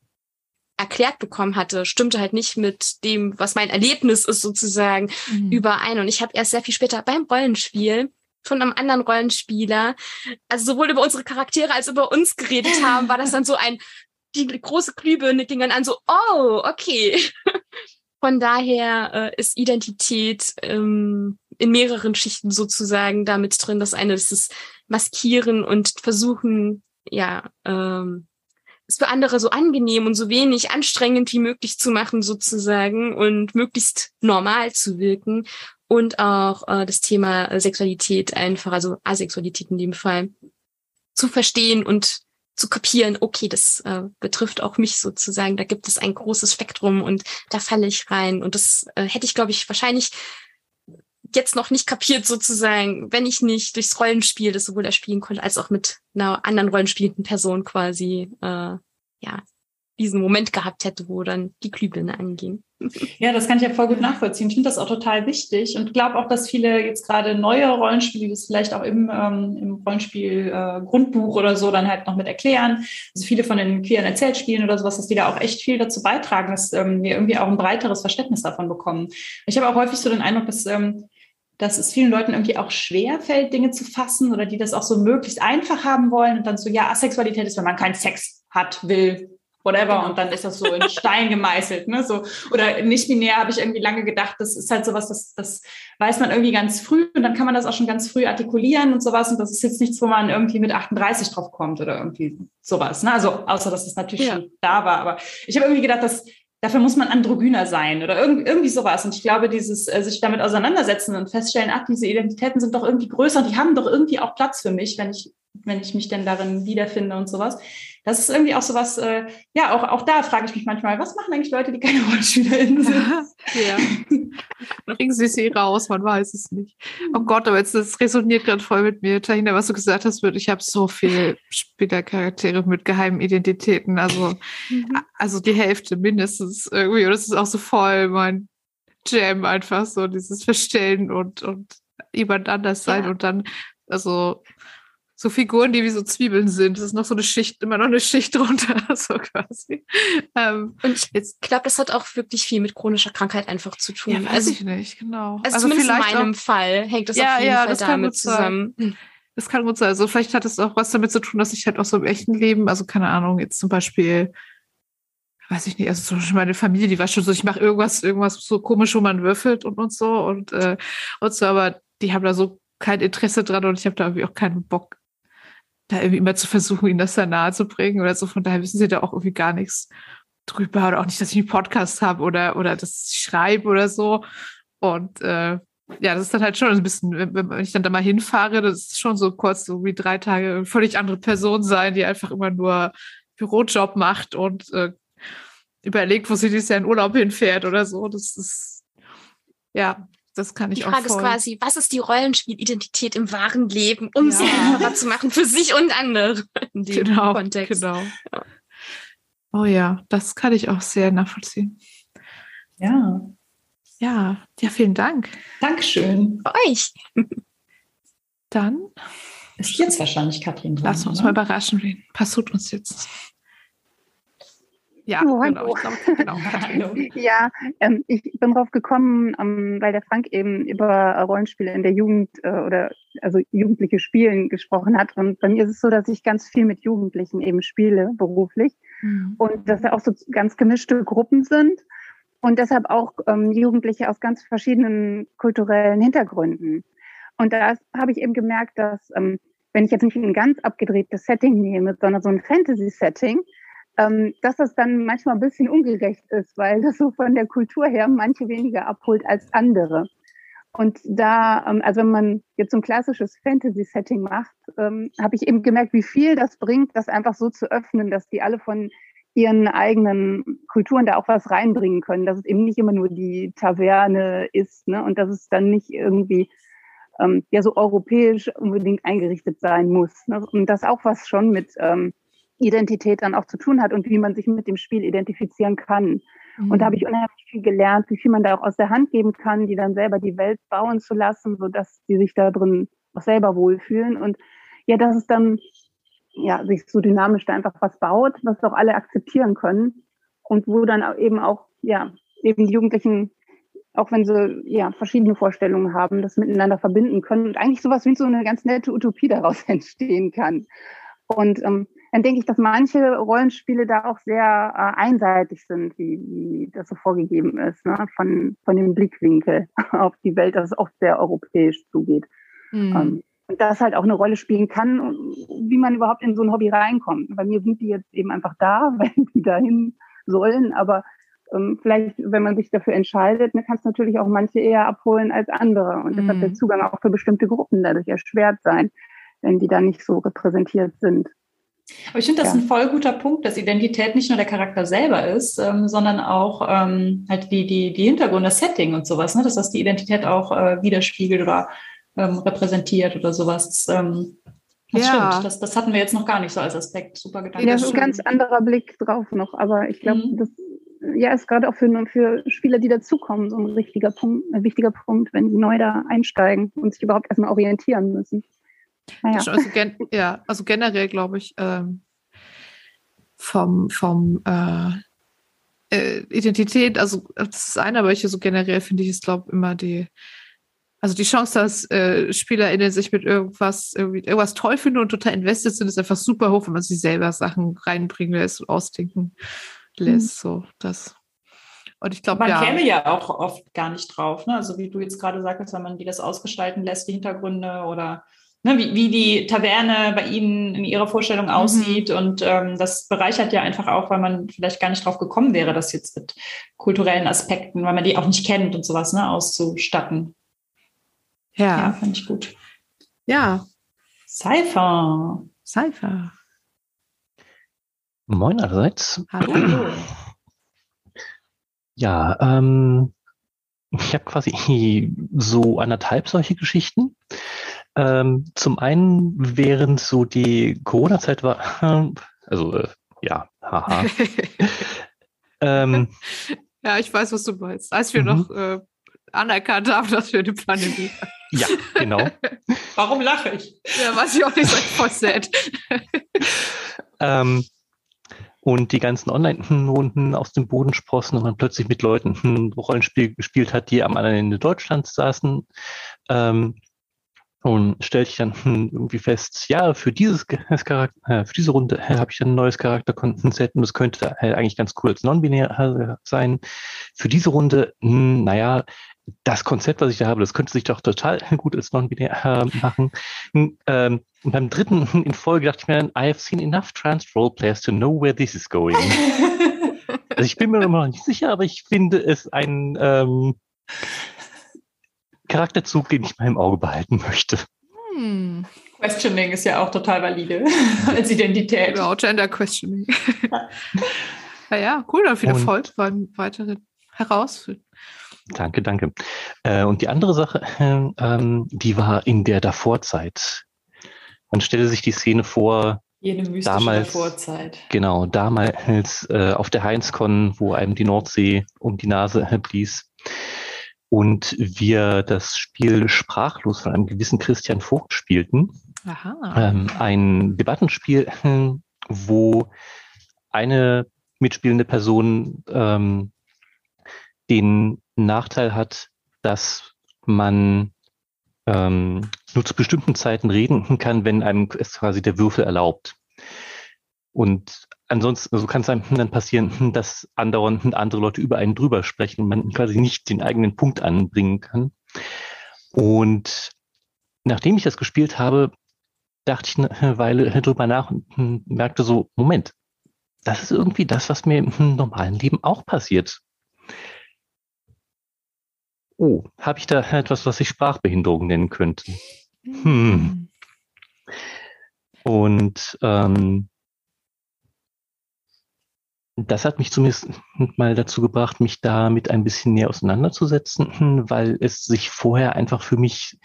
Speaker 9: erklärt bekommen hatte, stimmte halt nicht mit dem, was mein Erlebnis ist sozusagen mhm. überein. Und ich habe erst sehr viel später beim Rollenspiel von einem anderen Rollenspieler, also sowohl über unsere Charaktere als über uns geredet haben, war das dann so ein, die große Glühbirne ging dann an so, oh, okay. Von daher äh, ist Identität ähm, in mehreren Schichten sozusagen damit drin. Das eine ist das Maskieren und Versuchen, ja, ähm, es für andere so angenehm und so wenig anstrengend wie möglich zu machen sozusagen und möglichst normal zu wirken und auch äh, das Thema Sexualität einfach, also Asexualität in dem Fall, zu verstehen und zu kapieren, okay, das äh, betrifft auch mich sozusagen, da gibt es ein großes Spektrum und da falle ich rein. Und das äh, hätte ich, glaube ich, wahrscheinlich jetzt noch nicht kapiert sozusagen, wenn ich nicht durchs Rollenspiel das sowohl erspielen konnte, als auch mit einer anderen rollenspielenden Person quasi, äh, ja, diesen Moment gehabt hätte, wo dann die Glühbirne anging.
Speaker 1: Ja, das kann ich ja voll gut nachvollziehen. Ich finde das auch total wichtig und glaube auch, dass viele jetzt gerade neue Rollenspiele, die das vielleicht auch im, ähm, im Rollenspiel-Grundbuch äh, oder so dann halt noch mit erklären. Also viele von den queeren Erzählspielen oder sowas, dass die da auch echt viel dazu beitragen, dass ähm, wir irgendwie auch ein breiteres Verständnis davon bekommen. Ich habe auch häufig so den Eindruck, dass ähm, dass es vielen Leuten irgendwie auch schwer fällt, Dinge zu fassen oder die das auch so möglichst einfach haben wollen und dann so, ja, Asexualität ist, wenn man keinen Sex hat, will, whatever genau. und dann ist das so in Stein gemeißelt, ne, so oder nicht binär habe ich irgendwie lange gedacht, das ist halt sowas, das das weiß man irgendwie ganz früh und dann kann man das auch schon ganz früh artikulieren und sowas und das ist jetzt nichts, wo man irgendwie mit 38 drauf kommt oder irgendwie sowas, ne? Also außer dass es das natürlich ja. schon da war, aber ich habe irgendwie gedacht, dass dafür muss man androgyner sein oder irgendwie, irgendwie sowas. Und ich glaube, dieses äh, sich damit auseinandersetzen und feststellen, ach, diese Identitäten sind doch irgendwie größer und die haben doch irgendwie auch Platz für mich, wenn ich, wenn ich mich denn darin wiederfinde und sowas. Das ist irgendwie auch sowas, äh, ja, auch, auch da frage ich mich manchmal, was machen eigentlich Leute, die keine RollenspielerInnen sind?
Speaker 2: ja. Bringen sie sie raus, man weiß es nicht. Oh Gott, aber jetzt das resoniert gerade voll mit mir, Tahina, was du gesagt hast, wird, ich habe so viel Spielercharaktere mit geheimen Identitäten, also, mhm. also die Hälfte mindestens irgendwie. Und das ist auch so voll mein Jam einfach so, dieses Verstellen und, und jemand anders sein ja. und dann, also so Figuren, die wie so Zwiebeln sind. Das ist noch so eine Schicht, immer noch eine Schicht drunter, so quasi.
Speaker 9: Ähm, und ich glaube, das hat auch wirklich viel mit chronischer Krankheit einfach zu tun.
Speaker 2: Ja, weiß also, ich nicht, genau.
Speaker 9: Also, also zumindest in meinem auch, Fall hängt das ja, auf jeden ja, Fall damit zusammen. Sein.
Speaker 2: Das kann gut sein. Also vielleicht hat es auch was damit zu tun, dass ich halt auch so im echten Leben, also keine Ahnung, jetzt zum Beispiel weiß ich nicht, also zum Beispiel meine Familie, die war schon so, ich mache irgendwas, irgendwas so komisch, wo man würfelt und, und so und, äh, und so, aber die haben da so kein Interesse dran und ich habe da irgendwie auch keinen Bock, da irgendwie immer zu versuchen, ihnen das da nahe zu bringen oder so. Von daher wissen sie da auch irgendwie gar nichts drüber oder auch nicht, dass ich einen Podcast habe oder, oder dass ich schreibe oder so. Und äh, ja, das ist dann halt schon ein bisschen, wenn ich dann da mal hinfahre, das ist schon so kurz, so wie drei Tage völlig andere Person sein, die einfach immer nur Bürojob macht und äh, überlegt, wo sie dieses Jahr in Urlaub hinfährt oder so. Das ist, ja, das kann ich
Speaker 9: Die
Speaker 2: auch
Speaker 9: Frage ist
Speaker 2: voll.
Speaker 9: quasi, was ist die Rollenspielidentität im wahren Leben, um
Speaker 2: Ja.
Speaker 9: sie einfacher zu machen für sich und andere in dem
Speaker 2: Genau,
Speaker 9: Kontext.
Speaker 2: genau. Oh ja, das kann ich auch sehr nachvollziehen.
Speaker 1: Ja.
Speaker 2: Ja, ja, vielen Dank.
Speaker 1: Dankeschön.
Speaker 9: Euch.
Speaker 2: Dann
Speaker 1: Ist jetzt wahrscheinlich Katrin dran.
Speaker 2: lassen wir uns
Speaker 1: oder?
Speaker 2: mal überraschen, wen passiert uns jetzt. Ja,
Speaker 5: Oh,
Speaker 2: genau, ich glaube, genau.
Speaker 5: Ja, ähm, ich bin drauf gekommen, ähm, weil der Frank eben über Rollenspiele in der Jugend äh, oder also jugendliche Spielen gesprochen hat. Und bei mir ist es so, dass ich ganz viel mit Jugendlichen eben spiele, beruflich.
Speaker 2: Mhm.
Speaker 5: Und dass da auch so ganz gemischte Gruppen sind. Und deshalb auch ähm, Jugendliche aus ganz verschiedenen kulturellen Hintergründen. Und da habe ich eben gemerkt, dass ähm, wenn ich jetzt nicht ein ganz abgedrehtes Setting nehme, sondern so ein Fantasy-Setting, ähm, dass das dann manchmal ein bisschen ungerecht ist, weil das so von der Kultur her manche weniger abholt als andere. Und da, ähm, also wenn man jetzt so ein klassisches Fantasy-Setting macht, ähm, habe ich eben gemerkt, wie viel das bringt, das einfach so zu öffnen, dass die alle von ihren eigenen Kulturen da auch was reinbringen können, dass es eben nicht immer nur die Taverne ist ne? und dass es dann nicht irgendwie ähm, ja so europäisch unbedingt eingerichtet sein muss. Ne? Und das auch was schon mit ähm, Identität dann auch zu tun hat und wie man sich mit dem Spiel identifizieren kann. Und da habe ich unheimlich viel gelernt, wie viel man da auch aus der Hand geben kann, die dann selber die Welt bauen zu lassen, sodass die sich da drin auch selber wohlfühlen. Und ja, dass es dann ja, sich so dynamisch da einfach was baut, was auch alle akzeptieren können. Und wo dann auch eben auch, ja, eben die Jugendlichen, auch wenn sie ja verschiedene Vorstellungen haben, das miteinander verbinden können und eigentlich sowas wie so eine ganz nette Utopie daraus entstehen kann. Und ähm, dann denke ich, dass manche Rollenspiele da auch sehr äh, einseitig sind, wie, wie das so vorgegeben ist, ne? von, von dem Blickwinkel auf die Welt, dass es oft sehr europäisch zugeht.
Speaker 2: Mhm.
Speaker 5: Ähm, und das halt auch eine Rolle spielen kann, wie man überhaupt in so ein Hobby reinkommt. Bei mir sind die jetzt eben einfach da, weil die dahin sollen, aber ähm, vielleicht, wenn man sich dafür entscheidet, dann kann es natürlich auch manche eher abholen als andere. Und deshalb
Speaker 2: Mhm.
Speaker 5: der Zugang auch für bestimmte Gruppen dadurch erschwert sein, wenn die da nicht so repräsentiert sind.
Speaker 1: Aber ich finde das
Speaker 5: Ja.
Speaker 1: ein voll guter Punkt, dass Identität nicht nur der Charakter selber ist, ähm, sondern auch ähm, halt die, die, die Hintergründe, das Setting und sowas, ne? dass das die Identität auch äh, widerspiegelt oder ähm, repräsentiert oder sowas. Das, ähm, das
Speaker 2: Ja.
Speaker 1: stimmt. Das, das hatten wir jetzt noch gar nicht so als Aspekt. Super Gedanke.
Speaker 5: Ja, das ist ein ganz anderer Blick drauf noch, aber ich glaube,
Speaker 1: Mhm.
Speaker 5: das ja, ist gerade auch für, für Spieler, die dazukommen, so ein richtiger Punkt, ein wichtiger Punkt, wenn die neu da einsteigen und sich überhaupt erstmal orientieren müssen.
Speaker 2: Ist Also, gen ja, also generell glaube ich, ähm, vom, vom äh, äh, Identität, also das ist eine, aber ich so generell finde ich es, glaube immer die, also die Chance, dass äh, SpielerInnen sich mit irgendwas, irgendwie, irgendwas toll finden und total invested sind, ist einfach super hoch, wenn man sich selber Sachen reinbringen lässt und ausdenken lässt. So, das. Und ich glaube,
Speaker 1: Man
Speaker 2: ja.
Speaker 1: käme ja auch oft gar nicht drauf, ne? Also wie du jetzt gerade sagtest, wenn man die das ausgestalten lässt, die Hintergründe oder ne, wie, wie die Taverne bei Ihnen in Ihrer Vorstellung aussieht. Und ähm, das bereichert ja einfach auch, weil man vielleicht gar nicht drauf gekommen wäre, das jetzt mit kulturellen Aspekten, weil man die auch nicht kennt und sowas, ne, auszustatten. Ja,
Speaker 2: Ja,
Speaker 1: finde ich gut.
Speaker 2: ja,
Speaker 1: Cypher.
Speaker 2: Cypher.
Speaker 10: Moin allerseits.
Speaker 2: Hallo.
Speaker 10: Ja, ähm, ich habe quasi so anderthalb solche Geschichten. Ähm, zum einen, während so die Corona-Zeit war, also äh, ja, haha. ähm,
Speaker 2: Ja, ich weiß, was du meinst. Als wir
Speaker 10: Mhm.
Speaker 2: noch äh, anerkannt haben, dass wir eine Pandemie haben.
Speaker 10: ja, genau.
Speaker 1: Warum lache ich?
Speaker 2: Ja, weiß ich auch nicht, so voll sad.
Speaker 10: ähm, und die ganzen Online-Runden aus dem Boden sprossen und man plötzlich mit Leuten ein Rollenspiel gespielt hat, die am anderen Ende Deutschlands saßen. Ähm, und stellte ich dann irgendwie fest, ja, für dieses Charakter, äh, für diese Runde habe ich dann ein neues Charakterkonzept und das könnte eigentlich ganz cool als non-binär äh, sein. Für diese Runde, hm, naja, das Konzept, was ich da habe, das könnte sich doch total gut als non-binär äh, machen. Hm, Ähm, und beim dritten in Folge dachte ich mir dann, I have seen enough trans roleplayers to know where this is going. Also ich bin mir immer noch nicht sicher, aber ich finde es ein ähm, Charakterzug, den ich mal im Auge behalten möchte.
Speaker 2: Hm.
Speaker 1: Questioning ist ja auch total valide als Identität.
Speaker 2: Genau, Gender Questioning. ja, ja, cool, dann viel Erfolg beim weiteren Herausfinden.
Speaker 10: Danke, danke. Äh, und die andere Sache, ähm, die war in der Davorzeit. Man stelle sich die Szene vor,
Speaker 1: Jene mystische
Speaker 10: damals,
Speaker 1: Vorzeit.
Speaker 10: Genau, damals äh, auf der Heinzcon, wo einem die Nordsee um die Nase blies. Und wir das Spiel sprachlos von einem gewissen Christian Vogt spielten.
Speaker 2: Aha.
Speaker 10: Ähm, ein Debattenspiel, wo eine mitspielende Person ähm, den Nachteil hat, dass man ähm, nur zu bestimmten Zeiten reden kann, wenn einem es quasi der Würfel erlaubt. Und ansonsten also kann es einem dann passieren, dass andauernd andere Leute über einen drüber sprechen und man quasi nicht den eigenen Punkt anbringen kann. Und nachdem ich das gespielt habe, dachte ich eine Weile drüber nach und merkte so, Moment, das ist irgendwie das, was mir im normalen Leben auch passiert. Oh, habe ich da etwas, was ich Sprachbehinderung nennen könnte? Hm. Und ähm, das hat mich zumindest mal dazu gebracht, mich damit ein bisschen näher auseinanderzusetzen, weil es sich vorher einfach für mich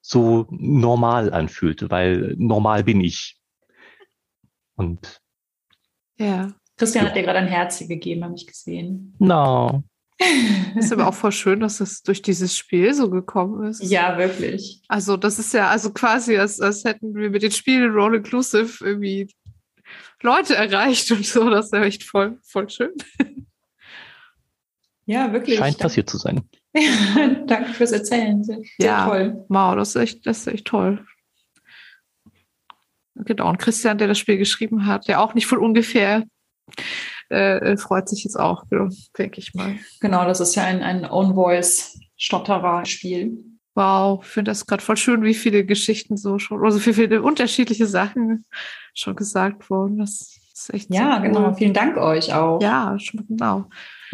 Speaker 10: so normal anfühlte, weil normal bin ich. Und
Speaker 2: Ja.
Speaker 1: Christian
Speaker 10: Ja.
Speaker 1: hat dir gerade ein Herz gegeben, habe ich gesehen.
Speaker 10: no.
Speaker 2: Ist aber auch voll schön, dass es durch dieses Spiel so gekommen ist.
Speaker 1: Ja, wirklich.
Speaker 2: Also, das ist ja also quasi, als, als hätten wir mit den Spielen Roll Inclusive irgendwie Leute erreicht und so. Das ist ja echt voll, voll schön.
Speaker 1: Ja, wirklich.
Speaker 10: Scheint passiert zu sein.
Speaker 1: Danke fürs Erzählen. Sehr,
Speaker 2: Ja.
Speaker 1: toll.
Speaker 2: Wow, das ist echt, das ist echt toll. Genau, und Christian, der das Spiel geschrieben hat, der auch nicht von ungefähr, äh, freut sich jetzt auch, ja, denke ich mal.
Speaker 1: Genau, das ist ja ein, ein Own-Voice-Stotterer-Spiel.
Speaker 2: Wow, ich finde das gerade voll schön, wie viele Geschichten so schon, also wie viele unterschiedliche Sachen schon gesagt wurden. Das ist echt
Speaker 1: Ja,
Speaker 2: so
Speaker 1: genau.
Speaker 2: cool.
Speaker 1: Vielen Dank euch auch,
Speaker 2: Ja, schon genau.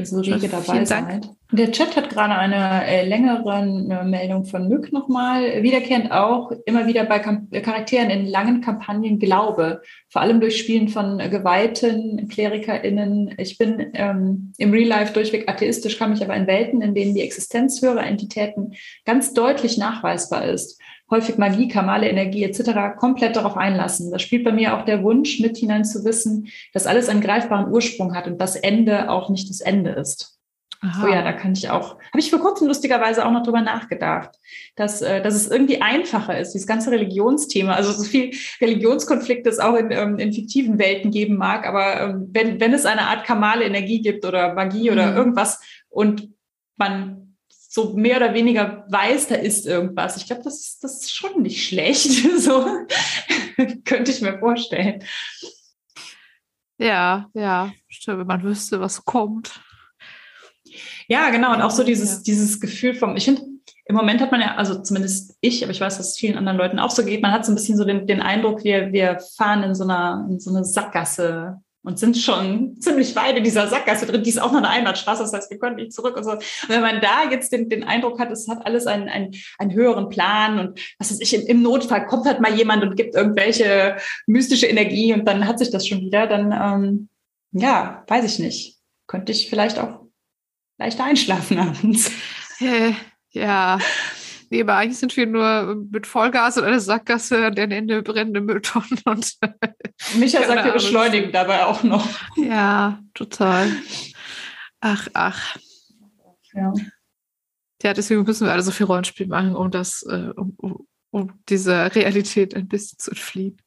Speaker 1: So rege dabei seid. Der Chat hat gerade eine äh, längere äh, Meldung von Mück nochmal. Wiederkehrend auch immer wieder bei Kam Charakteren in langen Kampagnen Glaube, vor allem durch Spielen von äh, geweihten KlerikerInnen. Ich bin ähm, im Real Life durchweg atheistisch, kann mich aber in Welten, in denen die Existenz höherer Entitäten ganz deutlich nachweisbar ist, häufig Magie, kamale Energie etc. komplett darauf einlassen. Da spielt bei mir auch der Wunsch mit hinein zu wissen, dass alles einen greifbaren Ursprung hat und das Ende auch nicht das Ende ist.
Speaker 2: Aha.
Speaker 1: Oh ja, da kann ich auch, habe ich vor kurzem lustigerweise auch noch drüber nachgedacht, dass, äh, dass es irgendwie einfacher ist, dieses ganze Religionsthema, also so viel Religionskonflikte es auch in, ähm, in fiktiven Welten geben mag, aber ähm, wenn, wenn es eine Art kamale Energie gibt oder Magie oder
Speaker 2: Mhm.
Speaker 1: irgendwas und man so mehr oder weniger weiß, da ist irgendwas. Ich glaube, das, ist- das ist schon nicht schlecht. so könnte ich mir vorstellen.
Speaker 2: Ja, ja, stimmt, wenn man wüsste, was kommt.
Speaker 1: Ja, genau. Und auch so dieses,
Speaker 2: Ja.
Speaker 1: dieses Gefühl vom, ich finde, im Moment hat man ja, also zumindest ich, aber ich weiß, dass es vielen anderen Leuten auch so geht, man hat so ein bisschen so den, den Eindruck, wir, wir fahren in so einer, in so eine Sackgasse und sind schon ziemlich weit in dieser Sackgasse drin. Die ist auch noch eine Einbahnstraße, das heißt, wir können nicht zurück und so. Und wenn man da jetzt den, den Eindruck hat, es hat alles einen, einen, einen höheren Plan und was weiß ich, im, im Notfall kommt halt mal jemand und gibt irgendwelche mystische Energie und dann hat sich das schon wieder, dann, ähm, ja, weiß ich nicht. Könnte ich vielleicht auch leichter einschlafen abends.
Speaker 2: Äh, ja. Nee, aber eigentlich sind wir nur mit Vollgas und einer Sackgasse an deren Ende brennende Mülltonnen und
Speaker 1: Micha sagt, wir beschleunigen dabei auch noch.
Speaker 2: ja, total. Ach, ach.
Speaker 1: Ja.
Speaker 2: Ja, deswegen müssen wir alle so viel Rollenspiel machen, um das, äh, um, um, um dieser Realität ein bisschen zu entfliehen.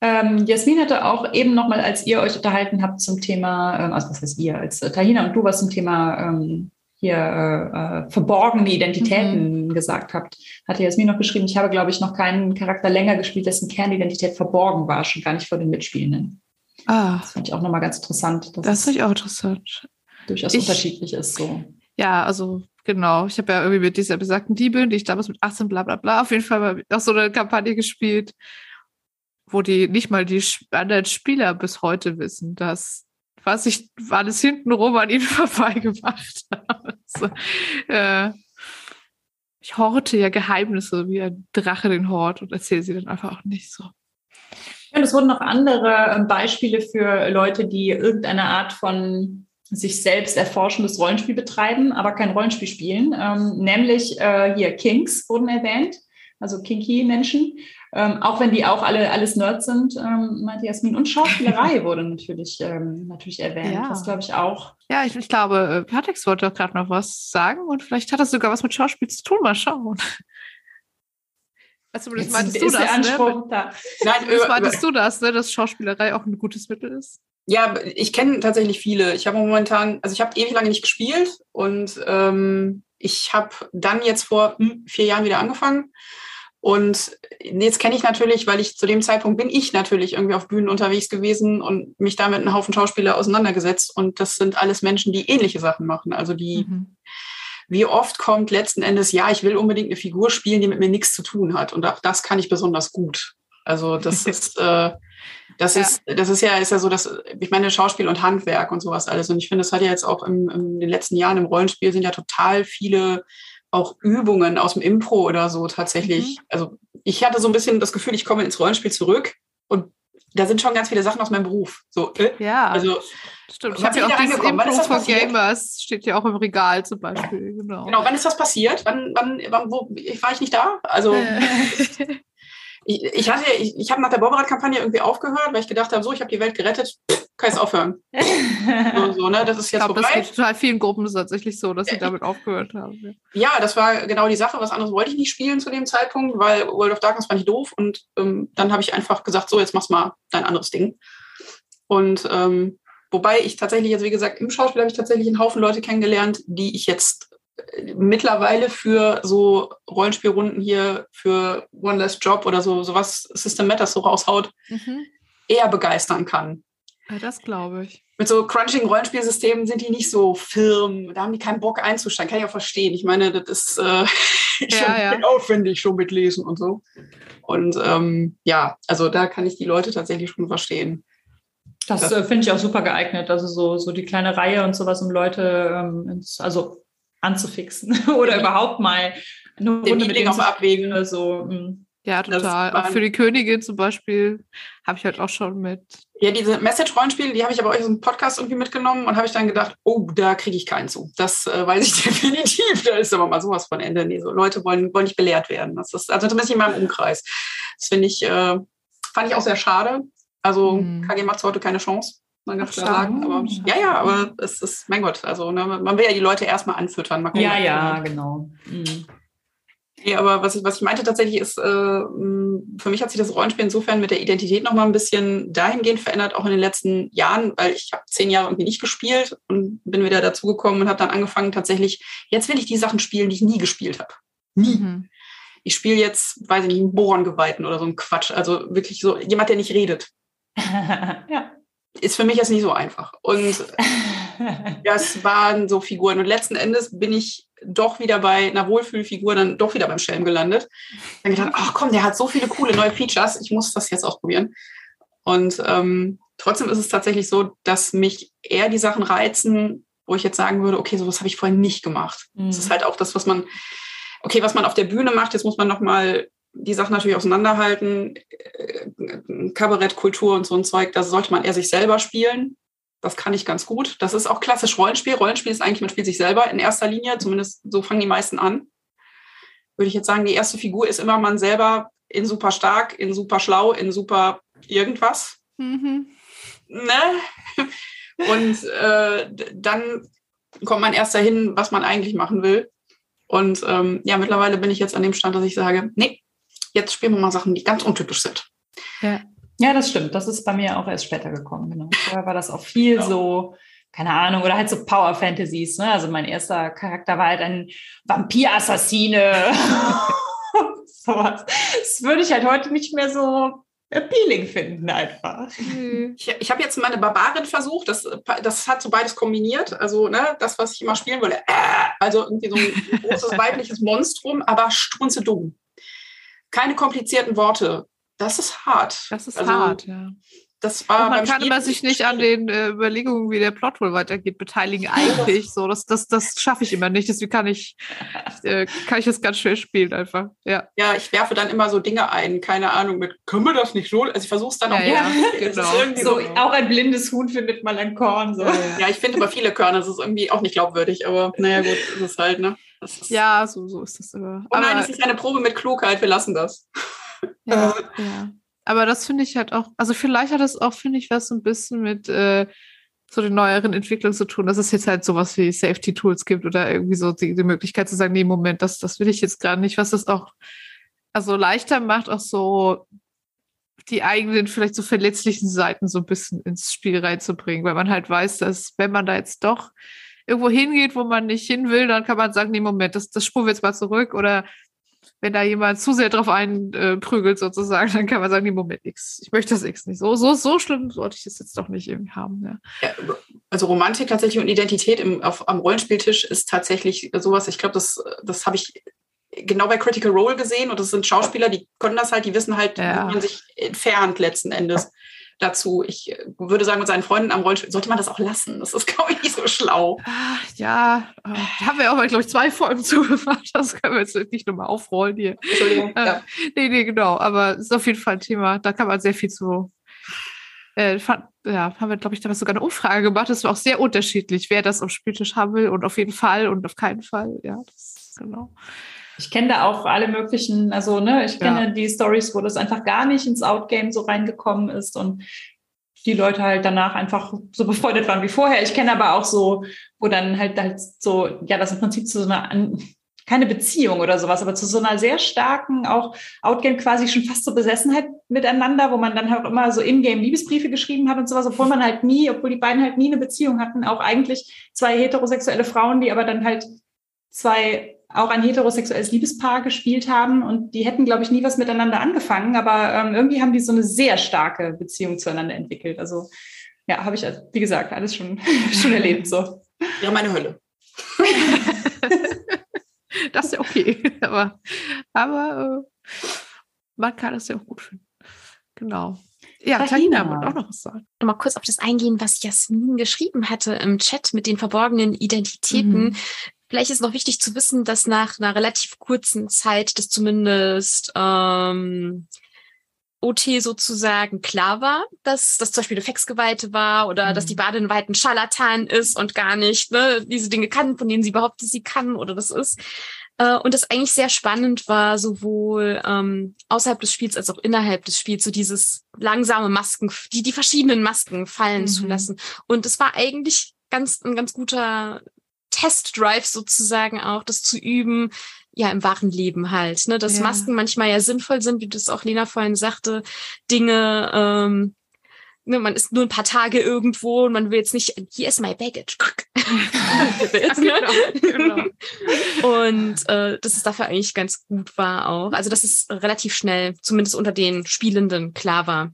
Speaker 1: Ähm, Jasmin hatte auch eben nochmal, als ihr euch unterhalten habt zum Thema, ähm, also was heißt ihr, als äh, Tahina und du was zum Thema ähm, hier äh, äh, verborgene Identitäten gesagt habt, hatte Jasmin noch geschrieben, ich habe, glaube ich, noch keinen Charakter länger gespielt, dessen Kernidentität verborgen war, schon gar nicht vor den Mitspielenden.
Speaker 2: Ah,
Speaker 1: Das fand ich auch nochmal ganz interessant, dass
Speaker 2: das finde ich auch interessant.
Speaker 1: durchaus
Speaker 2: ich-
Speaker 1: unterschiedlich ist. So.
Speaker 2: Ja, also genau. Ich habe ja irgendwie mit dieser besagten Diebin, die ich damals mit 18 bla bla bla auf jeden Fall mal auch so eine Kampagne gespielt, wo die nicht mal die anderen Spieler bis heute wissen, dass was ich alles hintenrum an ihnen vorbeigemacht habe. Also, äh, ich horte ja Geheimnisse wie ein Drache den Hort und erzähle sie dann einfach auch nicht so.
Speaker 1: Ja, und es wurden noch andere ähm, Beispiele für Leute, die irgendeine Art von sich selbst erforschendes Rollenspiel betreiben, aber kein Rollenspiel spielen. Ähm, nämlich äh, hier Kings wurden erwähnt, also kinky Menschen. Ähm, auch wenn die auch alle alles Nerds sind, ähm, meinte Jasmin. Und Schauspielerei wurde natürlich, ähm, natürlich erwähnt. Ja. Das glaube ich auch.
Speaker 2: Ja, ich, ich glaube, äh, Patex wollte doch gerade noch was sagen und vielleicht hat das sogar was mit Schauspiel zu tun. Mal schauen. Also, das meintest du das, ne? Da. Nein, das meintest du das, ne? dass Schauspielerei auch ein gutes Mittel ist?
Speaker 4: Ja, ich kenne tatsächlich viele. Ich habe momentan, also ich habe ewig lange nicht gespielt und ähm, ich habe dann jetzt vor hm, vier Jahren wieder angefangen. Und jetzt kenne ich natürlich, weil ich zu dem Zeitpunkt bin ich natürlich irgendwie auf Bühnen unterwegs gewesen und mich damit einen Haufen Schauspieler auseinandergesetzt. Und das sind alles Menschen, die ähnliche Sachen machen. Also die, mhm. wie oft kommt letzten Endes, ja, ich will unbedingt eine Figur spielen, die mit mir nichts zu tun hat. Und auch das kann ich besonders gut. Also das ist, äh, das ja. ist, das ist ja, ist ja so, dass ich meine Schauspiel und Handwerk und sowas alles. Und ich finde, es hat ja jetzt auch im, in den letzten Jahren im Rollenspiel sind ja total viele auch Übungen aus dem Impro oder so tatsächlich. Mhm. Also ich hatte so ein bisschen das Gefühl, ich komme ins Rollenspiel zurück und da sind schon ganz viele Sachen aus meinem Beruf. So, äh?
Speaker 2: ja, also stimmt. Ich habe ja auch dieses Impro von Gamers steht ja auch im Regal zum Beispiel. Genau.
Speaker 4: Genau. Wann ist das passiert? Wann, wann, wann wo, war ich nicht da? Also ich, ich hatte, ich, ich habe nach der Borberat-Kampagne irgendwie aufgehört, weil ich gedacht habe, so, ich habe die Welt gerettet, kann ich aufhören. so, so, ne? Das ist jetzt ich glaube,
Speaker 2: das geht total vielen Gruppen tatsächlich so, dass sie damit aufgehört haben.
Speaker 4: Ja, das war genau die Sache. Was anderes wollte ich nicht spielen zu dem Zeitpunkt, weil World of Darkness fand ich doof und ähm, dann habe ich einfach gesagt, so, jetzt mach's mal dein anderes Ding. Und ähm, wobei ich tatsächlich jetzt, wie gesagt, im Schauspiel habe ich tatsächlich einen Haufen Leute kennengelernt, die ich jetzt mittlerweile für so Rollenspielrunden hier für One Less Job oder so sowas System Matters so raushaut, mhm. eher begeistern kann.
Speaker 2: Ja, das glaube ich.
Speaker 4: Mit so crunching Rollenspielsystemen sind die nicht so firm, da haben die keinen Bock einzusteigen, kann ich auch verstehen. Ich meine, das ist äh, schon ja. aufwendig, schon mitlesen und so. Und ähm, ja, also da kann ich die Leute tatsächlich schon verstehen.
Speaker 1: Das, das äh, finde ich auch super geeignet. Also so, so die kleine Reihe und sowas, um Leute, ähm, ins, also anzufixen oder ja. überhaupt mal
Speaker 4: eine Runde mit denen abwägen.
Speaker 1: oder so. Hm.
Speaker 2: Ja, total. Auch für die Königin zum Beispiel habe ich halt auch schon mit.
Speaker 4: Ja, diese Message-Rollenspiele, die habe ich aber euch einen Podcast irgendwie mitgenommen und habe ich dann gedacht, oh, da kriege ich keinen zu. Das äh, weiß ich definitiv. Da ist aber mal sowas von Ende. Nee, so Leute wollen, wollen nicht belehrt werden. Das ist, also zumindest in meinem Umkreis. Das finde ich, äh, fand ich auch sehr schade. Also hm. KG macht heute keine Chance man ganz klar sagen. Aber, ja, ja, aber es ist, mein Gott, also ne, man will ja die Leute erstmal anfüttern.
Speaker 1: Gucken, ja, ja, genau. Mhm.
Speaker 4: Ja, aber was ich, was ich meinte tatsächlich ist, äh, für mich hat sich das Rollenspiel insofern mit der Identität nochmal ein bisschen dahingehend verändert, auch in den letzten Jahren, weil ich habe zehn Jahre irgendwie nicht gespielt und bin wieder dazugekommen und habe dann angefangen tatsächlich, jetzt will ich die Sachen spielen, die ich nie gespielt habe. Nie. Mhm. Ich spiele jetzt, weiß ich nicht, einen Bohrengeweihten oder so ein Quatsch. Also wirklich so jemand, der nicht redet. ja ist für mich jetzt nicht so einfach. Und das waren so Figuren. Und letzten Endes bin ich doch wieder bei einer Wohlfühlfigur, dann doch wieder beim Schelm gelandet. Dann gedacht, ach komm, der hat so viele coole neue Features, ich muss das jetzt ausprobieren. Und ähm, trotzdem ist es tatsächlich so, dass mich eher die Sachen reizen, wo ich jetzt sagen würde, okay, sowas habe ich vorher nicht gemacht. Mhm. Das ist halt auch das, was man, okay, was man auf der Bühne macht, jetzt muss man nochmal die Sachen natürlich auseinanderhalten. Äh, Kabarett, Kultur und so ein Zeug, da sollte man eher sich selber spielen. Das kann ich ganz gut. Das ist auch klassisch Rollenspiel. Rollenspiel ist eigentlich, man spielt sich selber in erster Linie, zumindest so fangen die meisten an. Würde ich jetzt sagen, die erste Figur ist immer man selber in super stark, in super schlau, in super irgendwas. Mhm. Ne? Und äh, dann kommt man erst dahin, was man eigentlich machen will. Und ähm, ja, mittlerweile bin ich jetzt an dem Stand, dass ich sage, nee, jetzt spielen wir mal Sachen, die ganz untypisch sind.
Speaker 1: Ja. Ja, das stimmt. Das ist bei mir auch erst später gekommen. Genau. Vorher war das auch viel ja. so, keine Ahnung, oder halt so Power Fantasies. Ne? Also mein erster Charakter war halt ein Vampir-Assassine. Sowas. Das würde ich halt heute nicht mehr so appealing finden einfach.
Speaker 4: Ich, ich habe jetzt meine Barbarin versucht, das, das hat so beides kombiniert. Also ne, das, was ich immer spielen wollte, äh, also irgendwie so ein großes weibliches Monstrum, aber strunze dumm keine komplizierten Worte. Das ist hart.
Speaker 2: Das ist also, hart, ja.
Speaker 4: das war
Speaker 2: Und man kann
Speaker 4: Spiel
Speaker 2: immer sich nicht an den äh, Überlegungen, wie der Plot wohl weitergeht, beteiligen. Eigentlich so. Das, das, das schaffe ich immer nicht. Deswegen kann ich, äh, kann ich das ganz schwer spielen einfach. Ja.
Speaker 4: Ja, ich werfe dann immer so Dinge ein, keine Ahnung, mit, können wir das nicht so? Also ich versuche es dann auch
Speaker 2: Ja, ja.
Speaker 4: Es
Speaker 2: genau.
Speaker 4: irgendwie
Speaker 1: So,
Speaker 4: so,
Speaker 1: auch ein blindes Huhn findet mal ein Korn. So.
Speaker 4: ja, ich finde aber viele Körner, das ist irgendwie auch nicht glaubwürdig, aber naja, gut, das ist halt, ne? Das ist,
Speaker 2: Ja, so, so ist das immer.
Speaker 4: Oh nein,
Speaker 2: Aber-
Speaker 4: es ist eine Probe mit Klugheit, wir lassen das.
Speaker 2: Ja, ja. Aber das finde ich halt auch, also vielleicht hat das auch, finde ich, was so ein bisschen mit äh, so den neueren Entwicklungen zu tun, dass es jetzt halt sowas wie Safety-Tools gibt oder irgendwie so die, die Möglichkeit zu sagen, nee, Moment, das, das will ich jetzt gar nicht, was das auch also leichter macht, auch so die eigenen, vielleicht so verletzlichen Seiten so ein bisschen ins Spiel reinzubringen, weil man halt weiß, dass wenn man da jetzt doch irgendwo hingeht, wo man nicht hin will, dann kann man sagen, nee, Moment, das, das spuren wir jetzt mal zurück oder wenn da jemand zu sehr drauf einprügelt sozusagen, dann kann man sagen, nee, Moment, X, ich möchte das X nicht. So, so, so schlimm sollte ich das jetzt doch nicht irgendwie haben. Ja.
Speaker 4: Ja, also Romantik tatsächlich und Identität im, auf, am Rollenspieltisch ist tatsächlich sowas, ich glaube, das, das habe ich genau bei Critical Role gesehen und das sind Schauspieler, die können das halt, die wissen halt,
Speaker 2: Ja.
Speaker 4: wie man sich entfernt letzten Endes dazu. Ich äh, würde sagen, mit seinen Freunden am Rollenspiel sollte man das auch lassen. Das ist, glaube ich, nicht so schlau.
Speaker 2: Ah, ja, äh, haben wir auch mal, glaube ich, zwei Folgen zugemacht. Das können wir jetzt nicht nochmal aufrollen hier.
Speaker 4: Entschuldigung.
Speaker 2: Äh,
Speaker 4: Ja.
Speaker 2: Nee, nee, genau. Aber es ist auf jeden Fall ein Thema. Da kann man sehr viel zu. Äh, fand, ja, haben wir, glaube ich, damals sogar eine Umfrage gemacht. Das war auch sehr unterschiedlich, wer das am Spieltisch haben will und auf jeden Fall und auf keinen Fall. Ja, das genau.
Speaker 1: Ich kenne da auch alle möglichen, also ne, ich kenne
Speaker 2: Ja.
Speaker 1: die Stories, wo das einfach gar nicht ins Outgame so reingekommen ist und die Leute halt danach einfach so befreundet waren wie vorher. Ich kenne aber auch so, wo dann halt halt so, ja, das im Prinzip zu so einer keine Beziehung oder sowas, aber zu so einer sehr starken, auch Outgame quasi schon fast so Besessenheit miteinander, wo man dann halt auch immer so in-game Liebesbriefe geschrieben hat und sowas, obwohl man halt nie, obwohl die beiden halt nie eine Beziehung hatten, auch eigentlich zwei heterosexuelle Frauen, die aber dann halt zwei auch ein heterosexuelles Liebespaar gespielt haben und die hätten, glaube ich, nie was miteinander angefangen, aber ähm, irgendwie haben die so eine sehr starke Beziehung zueinander entwickelt. Also ja, habe ich, also, wie gesagt, alles schon, schon erlebt so.
Speaker 4: Ja, meine Hölle.
Speaker 2: Das ist ja okay. aber aber äh, man kann es ja auch gut finden. Genau. Ja,
Speaker 1: Tahina.
Speaker 2: Tahina wollte auch noch was sagen.
Speaker 9: Nochmal kurz auf das eingehen, was Jasmin geschrieben hatte im Chat mit den verborgenen Identitäten.
Speaker 2: Mhm.
Speaker 9: Vielleicht ist noch wichtig zu wissen, dass nach einer relativ kurzen Zeit das zumindest ähm, OT sozusagen klar war, dass das zum Beispiel eine Fexgeweihte war oder
Speaker 2: Mhm.
Speaker 9: dass die Badin weit ein Scharlatan ist und gar nicht ne, diese Dinge kann, von denen sie behauptet, sie kann oder das ist. Äh, und das eigentlich sehr spannend war, sowohl ähm, außerhalb des Spiels als auch innerhalb des Spiels, so dieses langsame Masken, die, die verschiedenen Masken fallen
Speaker 2: Mhm.
Speaker 9: zu lassen. Und es war eigentlich ganz, ein ganz guter Testdrive sozusagen auch, das zu üben, ja, im wahren Leben halt, ne, dass
Speaker 2: Ja.
Speaker 9: Masken manchmal ja sinnvoll sind, wie das auch Lena vorhin sagte, Dinge, ähm, ne, man ist nur ein paar Tage irgendwo und man will jetzt nicht, hier ist my baggage.
Speaker 2: Genau, genau.
Speaker 9: Und äh, dass es dafür eigentlich ganz gut war auch. Also dass es relativ schnell, zumindest unter den Spielenden, klar war.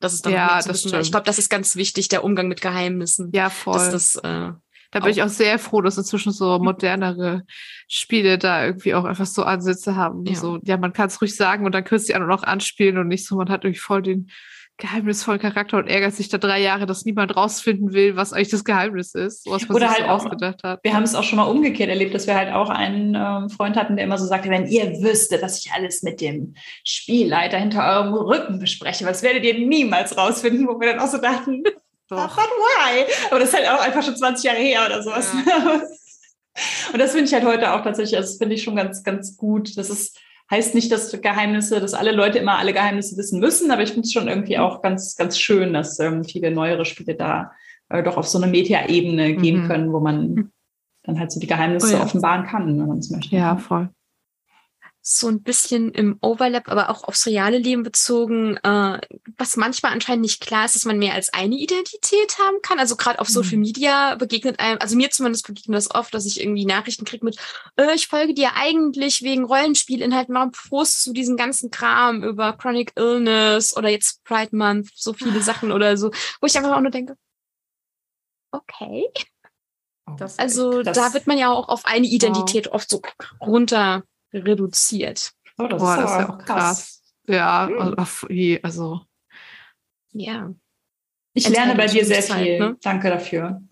Speaker 9: Dass es dann
Speaker 2: Ja, das
Speaker 9: wissen war. Ich
Speaker 2: stimmt.
Speaker 9: glaube, das ist ganz wichtig, der Umgang mit Geheimnissen.
Speaker 2: Ja, voll.
Speaker 9: Dass das, äh,
Speaker 2: Da bin ich auch sehr froh, dass inzwischen so modernere Spiele da irgendwie auch einfach so Ansätze haben.
Speaker 9: Ja.
Speaker 2: So, ja, man kann es ruhig sagen und dann die an und auch anspielen und nicht so, man hat irgendwie voll den geheimnisvollen Charakter und ärgert sich da drei Jahre, dass niemand rausfinden will, was eigentlich das Geheimnis ist, was man
Speaker 1: Oder
Speaker 2: sich
Speaker 1: halt
Speaker 2: so
Speaker 1: auch-
Speaker 2: ausgedacht hat.
Speaker 1: Wir haben es auch schon mal umgekehrt erlebt, dass wir halt auch einen ähm, Freund hatten, der immer so sagte, wenn ihr wüsstet, dass ich alles mit dem Spielleiter hinter eurem Rücken bespreche, was werdet ihr niemals rausfinden, wo wir dann auch so dachten,
Speaker 2: Doch.
Speaker 1: but why? Aber das ist halt auch einfach schon 20 Jahre her oder sowas. Und das finde ich halt heute auch tatsächlich, also das finde ich schon ganz, ganz gut. Das ist, heißt nicht, dass Geheimnisse, dass alle Leute immer alle Geheimnisse wissen müssen, aber ich finde es schon irgendwie auch ganz, ganz schön, dass ähm, viele neuere Spiele da äh, doch auf so eine Meta-Ebene gehen
Speaker 2: Mhm.
Speaker 1: können, wo man dann halt so die Geheimnisse
Speaker 9: Oh ja.
Speaker 1: offenbaren kann, wenn man es möchte.
Speaker 2: Ja, voll.
Speaker 9: So ein bisschen im Overlap, aber auch aufs reale Leben bezogen, äh, was manchmal anscheinend nicht klar ist, dass man mehr als eine Identität haben kann. Also gerade auf Social Media begegnet einem, also mir zumindest begegnet das oft, dass ich irgendwie Nachrichten kriege mit, äh, ich folge dir eigentlich wegen Rollenspielinhalten, warum postest du diesen ganzen Kram über Chronic Illness oder jetzt Pride Month, so viele Sachen oder so, wo ich einfach auch nur denke, okay.
Speaker 1: Das ist
Speaker 9: Also da wird man ja auch auf eine Identität oft so runter reduziert.
Speaker 1: oh, das
Speaker 2: Boah,
Speaker 1: ist,
Speaker 2: das ist ja auch krass. Ja, also, ach, je, also
Speaker 9: Ja.
Speaker 1: Ich lerne bei dir sehr viel. Ne? Danke dafür.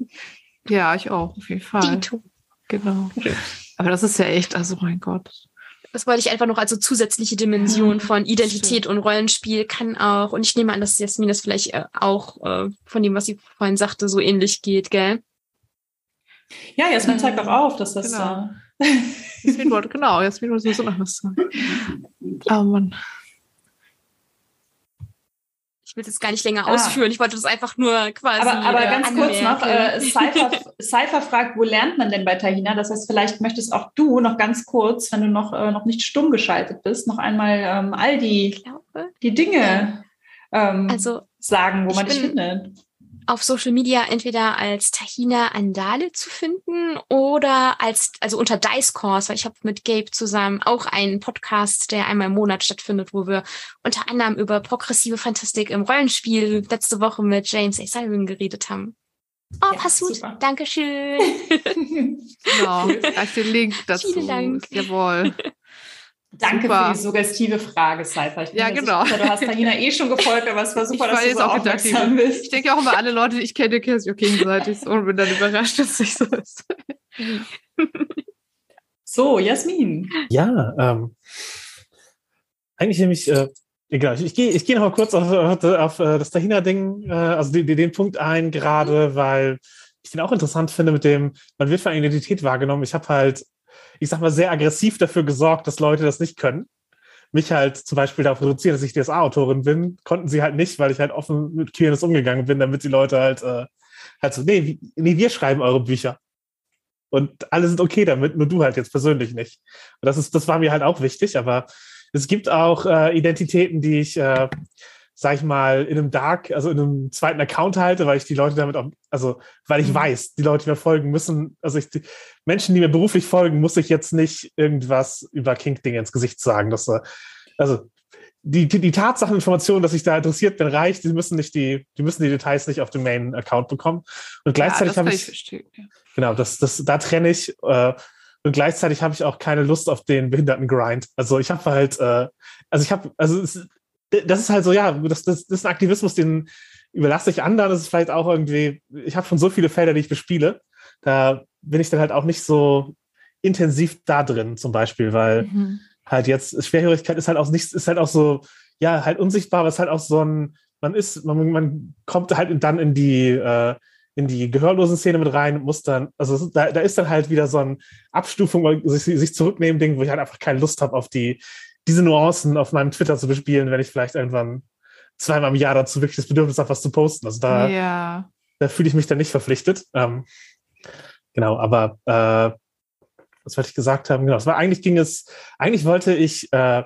Speaker 2: Ja, ich auch, auf jeden Fall. Dito. Genau. Aber das ist ja echt, also mein Gott.
Speaker 9: Das wollte ich einfach noch als so zusätzliche Dimension von Identität und Rollenspiel kann auch, und ich nehme an, dass Jasmin das vielleicht äh, auch äh, von dem, was sie vorhin sagte, so ähnlich geht, gell?
Speaker 1: Ja, Jasmin zeigt auch auf, dass das.
Speaker 2: Genau. Jasmin wollte, genau, Jasmin wollte sowieso noch was sagen. Oh Mann
Speaker 9: will das gar nicht länger ah. ausführen. Ich wollte das einfach nur quasi.
Speaker 1: Aber, aber äh, ganz kurz noch, äh, Cypher, Cypher fragt, wo lernt man denn bei Tahina? Das heißt, vielleicht möchtest auch du noch ganz kurz, wenn du noch, äh, noch nicht stumm geschaltet bist, noch einmal ähm, all die, glaube, die Dinge ähm, also, sagen, wo man dich findet
Speaker 9: auf Social Media entweder als Tahina Andale zu finden oder als, also unter Dice Course, weil ich habe mit Gabe zusammen auch einen Podcast, der einmal im Monat stattfindet, wo wir unter anderem über progressive Fantastik im Rollenspiel letzte Woche mit James A. Sullivan geredet haben. Oh, ja, Passut, Dankeschön.
Speaker 2: genau, gleich den Link dazu. Vielen Dank. Jawohl.
Speaker 1: Danke super. für die suggestive Frage, Cypher. Ich
Speaker 2: bin ja, genau.
Speaker 1: Sicher, du hast Tahina eh schon gefolgt, aber es war super, ich dass du so auch
Speaker 2: aufmerksam bist. Ich denke auch immer, alle Leute, die ich kenne, kennen sich gegenseitig und bin dann überrascht, dass es nicht so ist.
Speaker 1: so, Jasmin.
Speaker 6: Ja, ähm, eigentlich nämlich, äh, egal, ich, ich gehe ich geh noch mal kurz auf, auf, auf äh, das Tahina-Ding, äh, also die, die, den Punkt ein, gerade weil ich den auch interessant finde mit dem, man wird für eine Identität wahrgenommen. Ich habe halt ich sag mal, sehr aggressiv dafür gesorgt, dass Leute das nicht können. Mich halt zum Beispiel darauf reduzieren, dass ich DSA-Autorin bin, konnten sie halt nicht, weil ich halt offen mit Queerness umgegangen bin, damit die Leute halt, äh, halt so, nee, nee, wir schreiben eure Bücher. Und alle sind okay damit, nur du halt jetzt persönlich nicht. Und das ist, das war mir halt auch wichtig, aber es gibt auch äh, Identitäten, die ich äh, sag ich mal, in einem Dark, also in einem zweiten Account halte, weil ich die Leute damit auch, also weil ich mhm. weiß, die Leute, die mir folgen müssen, also ich, die Menschen, die mir beruflich folgen, muss ich jetzt nicht irgendwas über Kink-Dinge ins Gesicht sagen. Dass, äh, also die, die, die Tatsacheninformation, dass ich da interessiert bin, reicht. Die müssen nicht die, die müssen die Details nicht auf dem Main-Account bekommen. Und gleichzeitig ja, habe ich, ja. genau, das, das, da trenne ich. Äh, und gleichzeitig habe ich auch keine Lust auf den behinderten Grind. Also ich habe halt, äh, also ich habe, also es, das ist halt so, ja, das, das, das ist ein Aktivismus, den überlasse ich anderen. Das ist vielleicht auch irgendwie, ich habe schon so viele Felder, die ich bespiele. Da bin ich dann halt auch nicht so intensiv da drin, zum Beispiel, weil mhm. halt jetzt Schwerhörigkeit ist halt auch nicht, ist halt auch so, ja, halt unsichtbar, aber es ist halt auch so ein, man ist, man, man kommt halt dann in die, äh, in die gehörlosen Szene mit rein, muss dann, also da, da ist dann halt wieder so ein Abstufung, sich, sich zurücknehmen Ding, wo ich halt einfach keine Lust habe auf die diese Nuancen auf meinem Twitter zu bespielen, wenn ich vielleicht irgendwann zweimal im Jahr dazu wirklich das Bedürfnis habe, was zu posten. Also da, ja. da fühle ich mich dann nicht verpflichtet. Ähm, genau, aber äh, was wollte ich gesagt haben? Genau, es war eigentlich ging es, eigentlich wollte ich äh,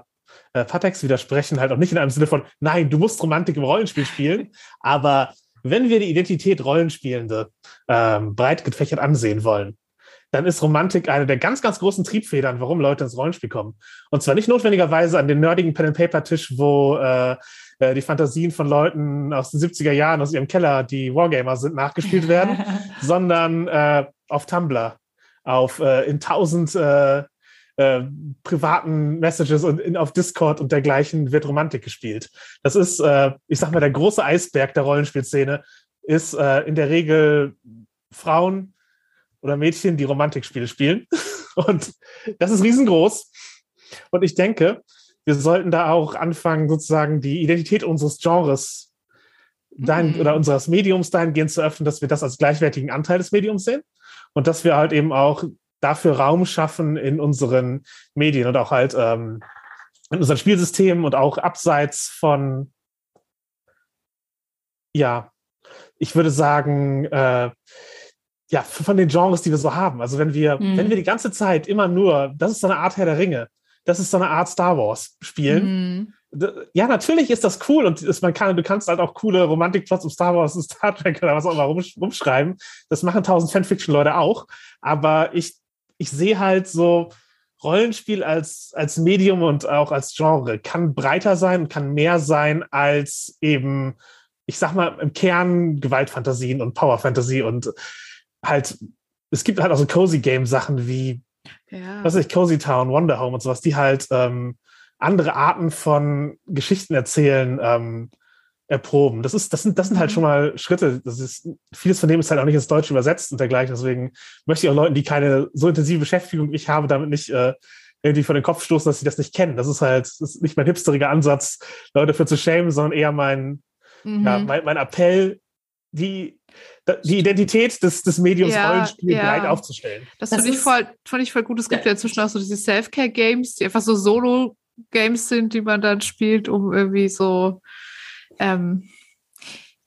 Speaker 6: äh, Patex widersprechen, halt auch nicht in einem Sinne von, nein, du musst Romantik im Rollenspiel spielen, aber wenn wir die Identität Rollenspielende ähm, breit gefächert ansehen wollen, dann ist Romantik eine der ganz, ganz großen Triebfedern, warum Leute ins Rollenspiel kommen. Und zwar nicht notwendigerweise an den nerdigen Pen-and-Paper-Tisch, wo äh, äh die Fantasien von Leuten aus den 70er Jahren aus ihrem Keller, die Wargamer sind, nachgespielt werden, sondern äh, auf Tumblr, auf äh, in tausend äh, äh, privaten Messages und in, auf Discord und dergleichen wird Romantik gespielt. Das ist, äh, ich sag mal, der große Eisberg der Rollenspielszene ist äh, in der Regel Frauen, oder Mädchen, die Romantikspiele spielen. Und das ist riesengroß. Und ich denke, wir sollten da auch anfangen, sozusagen die Identität unseres Genres dahin, mhm. oder unseres Mediums dahingehend zu öffnen, dass wir das als gleichwertigen Anteil des Mediums sehen und dass wir halt eben auch dafür Raum schaffen in unseren Medien und auch halt ähm, in unseren Spielsystemen und auch abseits von, ja, ich würde sagen, äh, ja, von den Genres, die wir so haben. Also wenn wir, mhm. wenn wir die ganze Zeit immer nur, das ist so eine Art Herr der Ringe, das ist so eine Art Star Wars spielen. Mhm. Ja, natürlich ist das cool und ist, man kann, du kannst halt auch coole Romantikplots um Star Wars und Star Trek oder was auch immer rumschreiben. Das machen tausend Fanfiction-Leute auch. Aber ich, ich sehe halt so, Rollenspiel als, als Medium und auch als Genre kann breiter sein und kann mehr sein als eben, ich sag mal, im Kern Gewaltfantasien und Powerfantasie und halt, es gibt halt auch so Cozy Game Sachen wie, ja. was weiß ich, Cozy Town, Wonder Home und sowas, die halt ähm, andere Arten von Geschichten erzählen, ähm, erproben. Das ist, das sind, das sind halt mhm. schon mal Schritte. Das ist, vieles von dem ist halt auch nicht ins Deutsche übersetzt und dergleichen. Deswegen möchte ich auch Leuten, die keine so intensive Beschäftigung wie ich habe, damit nicht äh, irgendwie vor den Kopf stoßen, dass sie das nicht kennen. Das ist halt, das ist nicht mein hipsteriger Ansatz, Leute dafür zu schämen, sondern eher mein, mhm. ja, mein, mein Appell, die, die Identität des, des Mediums ja, Rollenspiel ja. breit aufzustellen.
Speaker 2: Das, das finde ich voll, fand ich voll gut. Es gibt ja inzwischen auch so diese Self-Care-Games, die einfach so Solo-Games sind, die man dann spielt, um irgendwie so ähm,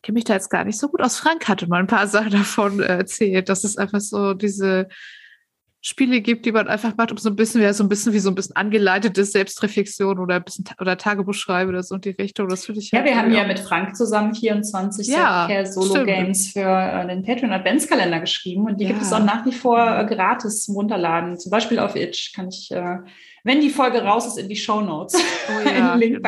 Speaker 2: ich kenne mich da jetzt gar nicht so gut aus. Frank hatte mal ein paar Sachen davon äh, erzählt, dass es einfach so diese Spiele gibt, die man einfach macht, um so ein bisschen, ja, so ein bisschen wie so ein bisschen angeleitete Selbstreflexion oder ein bisschen oder Tagebuch schreiben oder so in die Richtung. Das finde ich
Speaker 1: Ja, halt wir haben ja mit Frank zusammen 24 ja, Solo-Games für äh, den Patreon Adventskalender geschrieben und die ja. gibt es auch nach wie vor äh, gratis zum Runterladen. Zum Beispiel auf Itch kann ich äh, wenn die Folge raus ist, in die Show Notes oh ja. Genau.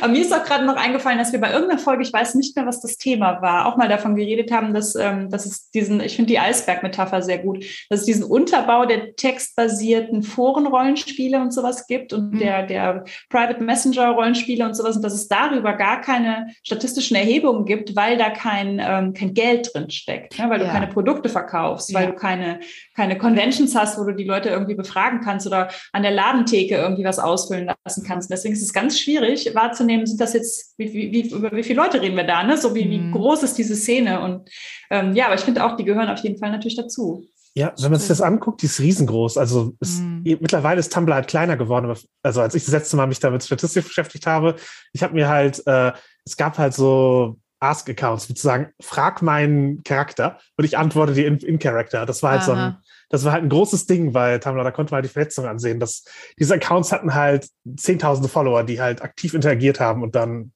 Speaker 1: Aber mir ist auch gerade noch eingefallen, dass wir bei irgendeiner Folge, ich weiß nicht mehr, was das Thema war, auch mal davon geredet haben, dass, ähm, dass es diesen, ich finde die Eisberg-Metapher sehr gut, dass es diesen Unterbau der textbasierten Forenrollenspiele und sowas gibt und mhm. der, der Private Messenger-Rollenspiele und sowas und dass es darüber gar keine statistischen Erhebungen gibt, weil da kein, ähm, kein Geld drin steckt, ne? weil ja. du keine Produkte verkaufst, ja. weil du keine, keine Conventions hast, wo du die Leute irgendwie befragen kannst oder an der Ladentheke Apotheke irgendwie was ausfüllen lassen kannst. Deswegen ist es ganz schwierig wahrzunehmen, sind das jetzt, wie, wie, über wie viele Leute reden wir da, ne? So wie, wie mhm. groß ist diese Szene? Und ähm, ja, aber ich finde auch, die gehören auf jeden Fall natürlich dazu.
Speaker 6: Ja, wenn man sich das anguckt, die ist riesengroß. Also ist, mhm. mittlerweile ist Tumblr halt kleiner geworden. Also als ich das letzte Mal mich damit Statistik beschäftigt habe, ich habe mir halt, äh, es gab halt so Ask-Accounts, sozusagen, frag meinen Charakter und ich antworte dir in, in Character. Das war halt Aha. so ein, das war halt ein großes Ding bei Tumblr, da konnte man halt die Verletzungen ansehen. Das, diese Accounts hatten halt zehntausende Follower, die halt aktiv interagiert haben und dann,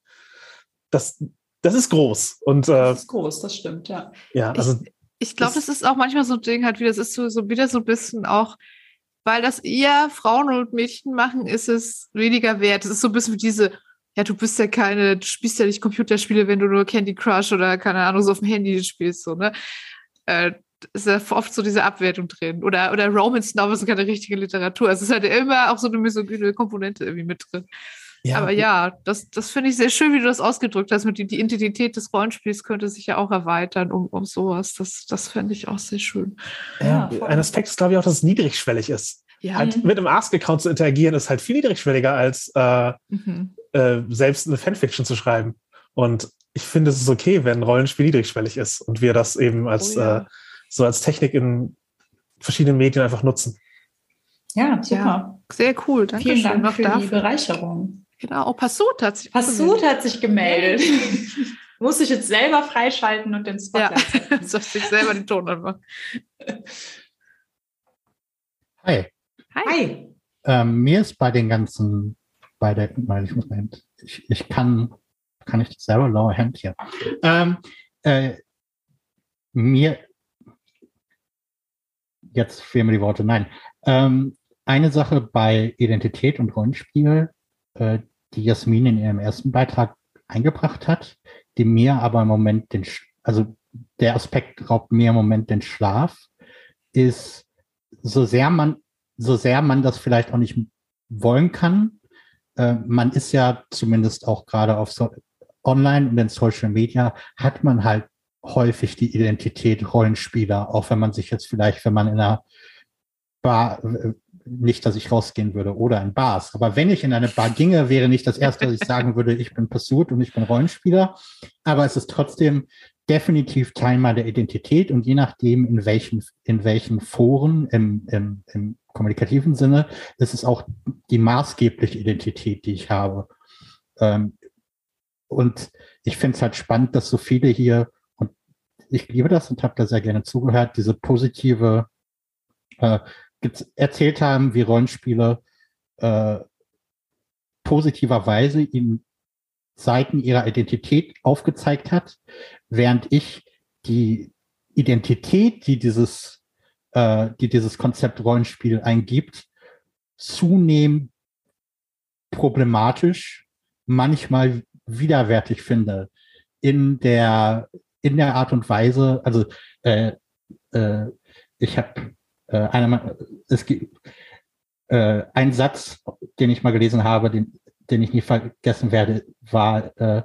Speaker 6: das, das ist groß. Und,
Speaker 1: äh, das ist groß, das stimmt, ja.
Speaker 6: Ja, also.
Speaker 2: Ich, ich glaube, das ist auch manchmal so ein Ding halt wie, das ist so, so wieder so ein bisschen auch, weil das eher Frauen und Mädchen machen, ist es weniger wert. Es ist so ein bisschen wie diese, ja, du bist ja keine, du spielst ja nicht Computerspiele, wenn du nur Candy Crush oder keine Ahnung, so auf dem Handy spielst, so, ne? Äh, ist ja oft so diese Abwertung drin. Oder, oder Romance Novels sind keine richtige Literatur. Also es ist halt immer auch so eine misogyne Komponente irgendwie mit drin. Ja, Aber ja, das, das finde ich sehr schön, wie du das ausgedrückt hast. Mit die, die Identität des Rollenspiels könnte sich ja auch erweitern um, um sowas. Das, das fände ich auch sehr schön.
Speaker 6: Ja, ja ein Aspekt ist, glaube ich, auch, dass es niedrigschwellig ist. Ja. Halt mit einem Ask-Account zu interagieren, ist halt viel niedrigschwelliger als äh, mhm. äh, selbst eine Fanfiction zu schreiben. Und ich finde, es ist okay, wenn ein Rollenspiel niedrigschwellig ist und wir das eben als oh, ja. äh, so als Technik in verschiedenen Medien einfach nutzen.
Speaker 1: Ja, super. Ja,
Speaker 2: sehr cool. Danke
Speaker 1: Vielen Dank noch für dafür. die Bereicherung.
Speaker 2: Genau, oh, Passut hat sich
Speaker 1: Passut hat sich gemeldet. Muss ich jetzt selber freischalten und den
Speaker 2: Spotlight Ja, soll ich selber den Ton anmachen.
Speaker 11: Hi.
Speaker 2: Hi. Hi.
Speaker 11: Ähm, mir ist bei den ganzen, bei der, weil ich muss mal, ich, ich kann, kann ich das selber, lower hand hier. Ähm, äh, mir jetzt fehlen mir die Worte. Nein. Ähm, eine Sache bei Identität und Rollenspiel, äh, die Jasmin in ihrem ersten Beitrag eingebracht hat, die mir aber im Moment den, also der Aspekt raubt mir im Moment den Schlaf, ist, so sehr man, so sehr man das vielleicht auch nicht wollen kann, äh, man ist ja zumindest auch gerade auf so online und in Social Media, hat man halt häufig die Identität Rollenspieler, auch wenn man sich jetzt vielleicht, wenn man in einer Bar, äh, nicht, dass ich rausgehen würde, oder in Bars, aber wenn ich in eine Bar ginge, wäre nicht das Erste, was ich sagen würde, ich bin Pursuit und ich bin Rollenspieler, aber es ist trotzdem definitiv Teil meiner Identität und je nachdem, in welchen, in welchen Foren im, im, im kommunikativen Sinne, ist es auch die maßgebliche Identität, die ich habe. Ähm, und ich finde es halt spannend, dass so viele hier ich liebe das und habe da sehr gerne zugehört, diese positive äh, erzählt haben, wie Rollenspiele äh, positiverweise ihnen Seiten ihrer Identität aufgezeigt hat, während ich die Identität, die dieses, äh, die dieses Konzept Rollenspiel eingibt, zunehmend problematisch, manchmal widerwärtig finde. In der in der Art und Weise, also äh, äh, ich habe äh, einer, es gibt äh, ein Satz, den ich mal gelesen habe, den, den ich nie vergessen werde, war, äh,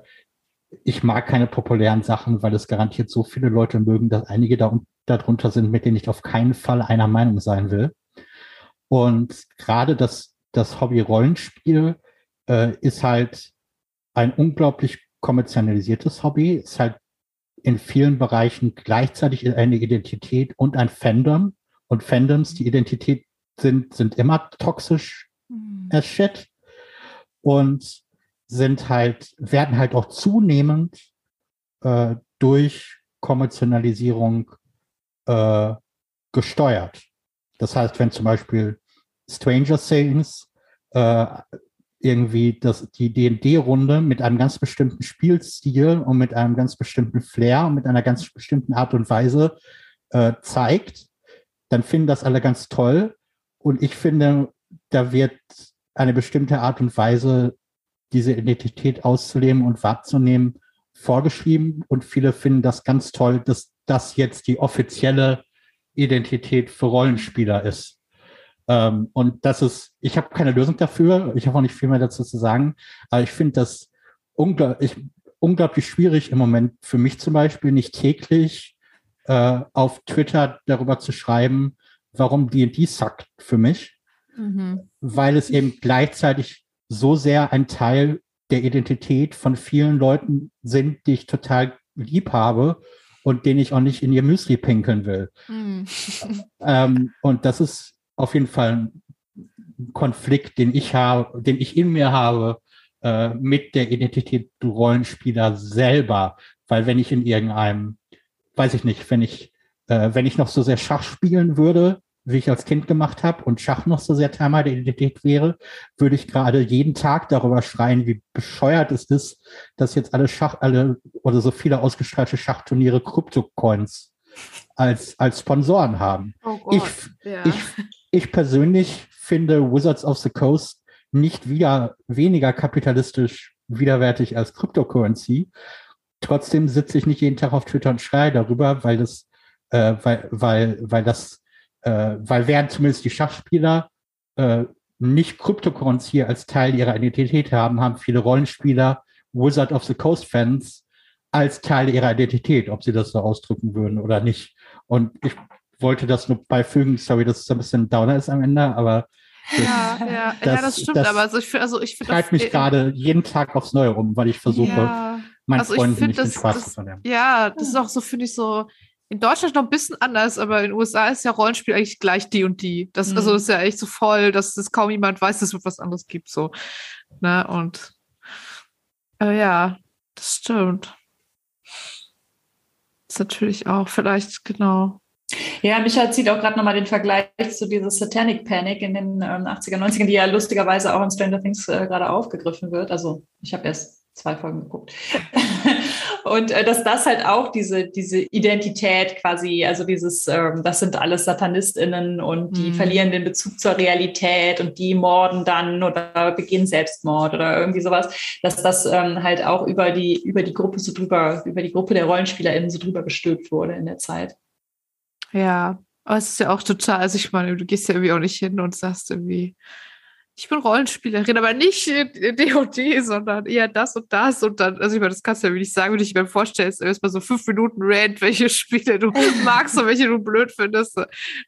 Speaker 11: ich mag keine populären Sachen, weil es garantiert so viele Leute mögen, dass einige da darunter sind, mit denen ich auf keinen Fall einer Meinung sein will. Und gerade das, das Hobby Rollenspiel äh, ist halt ein unglaublich kommerzialisiertes Hobby, ist halt in vielen Bereichen gleichzeitig eine Identität und ein Fandom. Und Fandoms, die Identität sind, sind immer toxisch mhm. as shit. Und sind halt, werden halt auch zunehmend äh, durch Kommerzialisierung äh, gesteuert. Das heißt, wenn zum Beispiel Stranger Things äh, irgendwie das, die D&D-Runde mit einem ganz bestimmten Spielstil und mit einem ganz bestimmten Flair und mit einer ganz bestimmten Art und Weise äh, zeigt, dann finden das alle ganz toll. Und ich finde, da wird eine bestimmte Art und Weise, diese Identität auszuleben und wahrzunehmen, vorgeschrieben. Und viele finden das ganz toll, dass das jetzt die offizielle Identität für Rollenspieler ist. Ähm, und das ist, ich habe keine Lösung dafür, ich habe auch nicht viel mehr dazu zu sagen, aber ich finde das unglaublich, unglaublich schwierig im Moment für mich zum Beispiel, nicht täglich äh, auf Twitter darüber zu schreiben, warum D&D sackt für mich, mhm. weil es eben gleichzeitig so sehr ein Teil der Identität von vielen Leuten sind, die ich total lieb habe und den ich auch nicht in ihr Müsli pinkeln will. Mhm. ähm, und das ist auf jeden Fall ein Konflikt, den ich habe, den ich in mir habe äh, mit der Identität du Rollenspieler selber. Weil wenn ich in irgendeinem, weiß ich nicht, wenn ich, äh, wenn ich noch so sehr Schach spielen würde, wie ich als Kind gemacht habe und Schach noch so sehr Teil meiner Identität wäre, würde ich gerade jeden Tag darüber schreien, wie bescheuert es ist, dass jetzt alle Schach, alle oder so viele ausgestrahlte Schachturniere Kryptocoins als, als Sponsoren haben. Oh ich, ja. ich, ich persönlich finde Wizards of the Coast nicht wieder weniger kapitalistisch widerwärtig als Cryptocurrency. Trotzdem sitze ich nicht jeden Tag auf Twitter und schreie darüber, weil das, äh, weil, weil, weil das, äh, weil während zumindest die Schachspieler äh, nicht Cryptocurrency als Teil ihrer Identität haben, haben viele Rollenspieler Wizard of the Coast Fans als Teil ihrer Identität, ob sie das so ausdrücken würden oder nicht. Und ich wollte das nur beifügen. Sorry, dass es ein bisschen Downer ist am Ende, aber
Speaker 2: das, ja, ja, das, ja, das stimmt. Das aber also ich, also ich
Speaker 11: finde treibt mich gerade jeden Tag aufs Neue rum, weil ich versuche, ja. meinen also Freunden nicht das, den Spaß
Speaker 2: das,
Speaker 11: zu verderben.
Speaker 2: Ja, das ist auch so, finde ich so. In Deutschland noch ein bisschen anders, aber in den USA ist ja Rollenspiel eigentlich gleich die und die. Das, mhm. Also ist ja echt so voll, dass es kaum jemand weiß, dass es was anderes gibt. So. Ne? Und äh, ja, das stimmt. Das ist natürlich auch vielleicht, genau.
Speaker 1: Ja, Michael zieht auch gerade nochmal den Vergleich zu dieser Satanic Panic in den ähm, 80er, 90ern, die ja lustigerweise auch in Stranger Things äh, gerade aufgegriffen wird. Also ich habe erst zwei Folgen geguckt. und äh, dass das halt auch diese, diese Identität quasi, also dieses, ähm, das sind alles SatanistInnen und die mhm. verlieren den Bezug zur Realität und die morden dann oder begehen Selbstmord oder irgendwie sowas, dass das ähm, halt auch über die, über die Gruppe so drüber, über die Gruppe der RollenspielerInnen so drüber gestülpt wurde in der Zeit.
Speaker 2: Ja, aber es ist ja auch total, also ich meine, du gehst ja irgendwie auch nicht hin und sagst irgendwie, ich bin Rollenspielerin, aber nicht D&D, sondern eher das und das und dann, also ich meine, das kannst du ja nicht sagen, wenn du dich mir vorstellst, erstmal so fünf Minuten Rant, welche Spiele du magst und welche du blöd findest,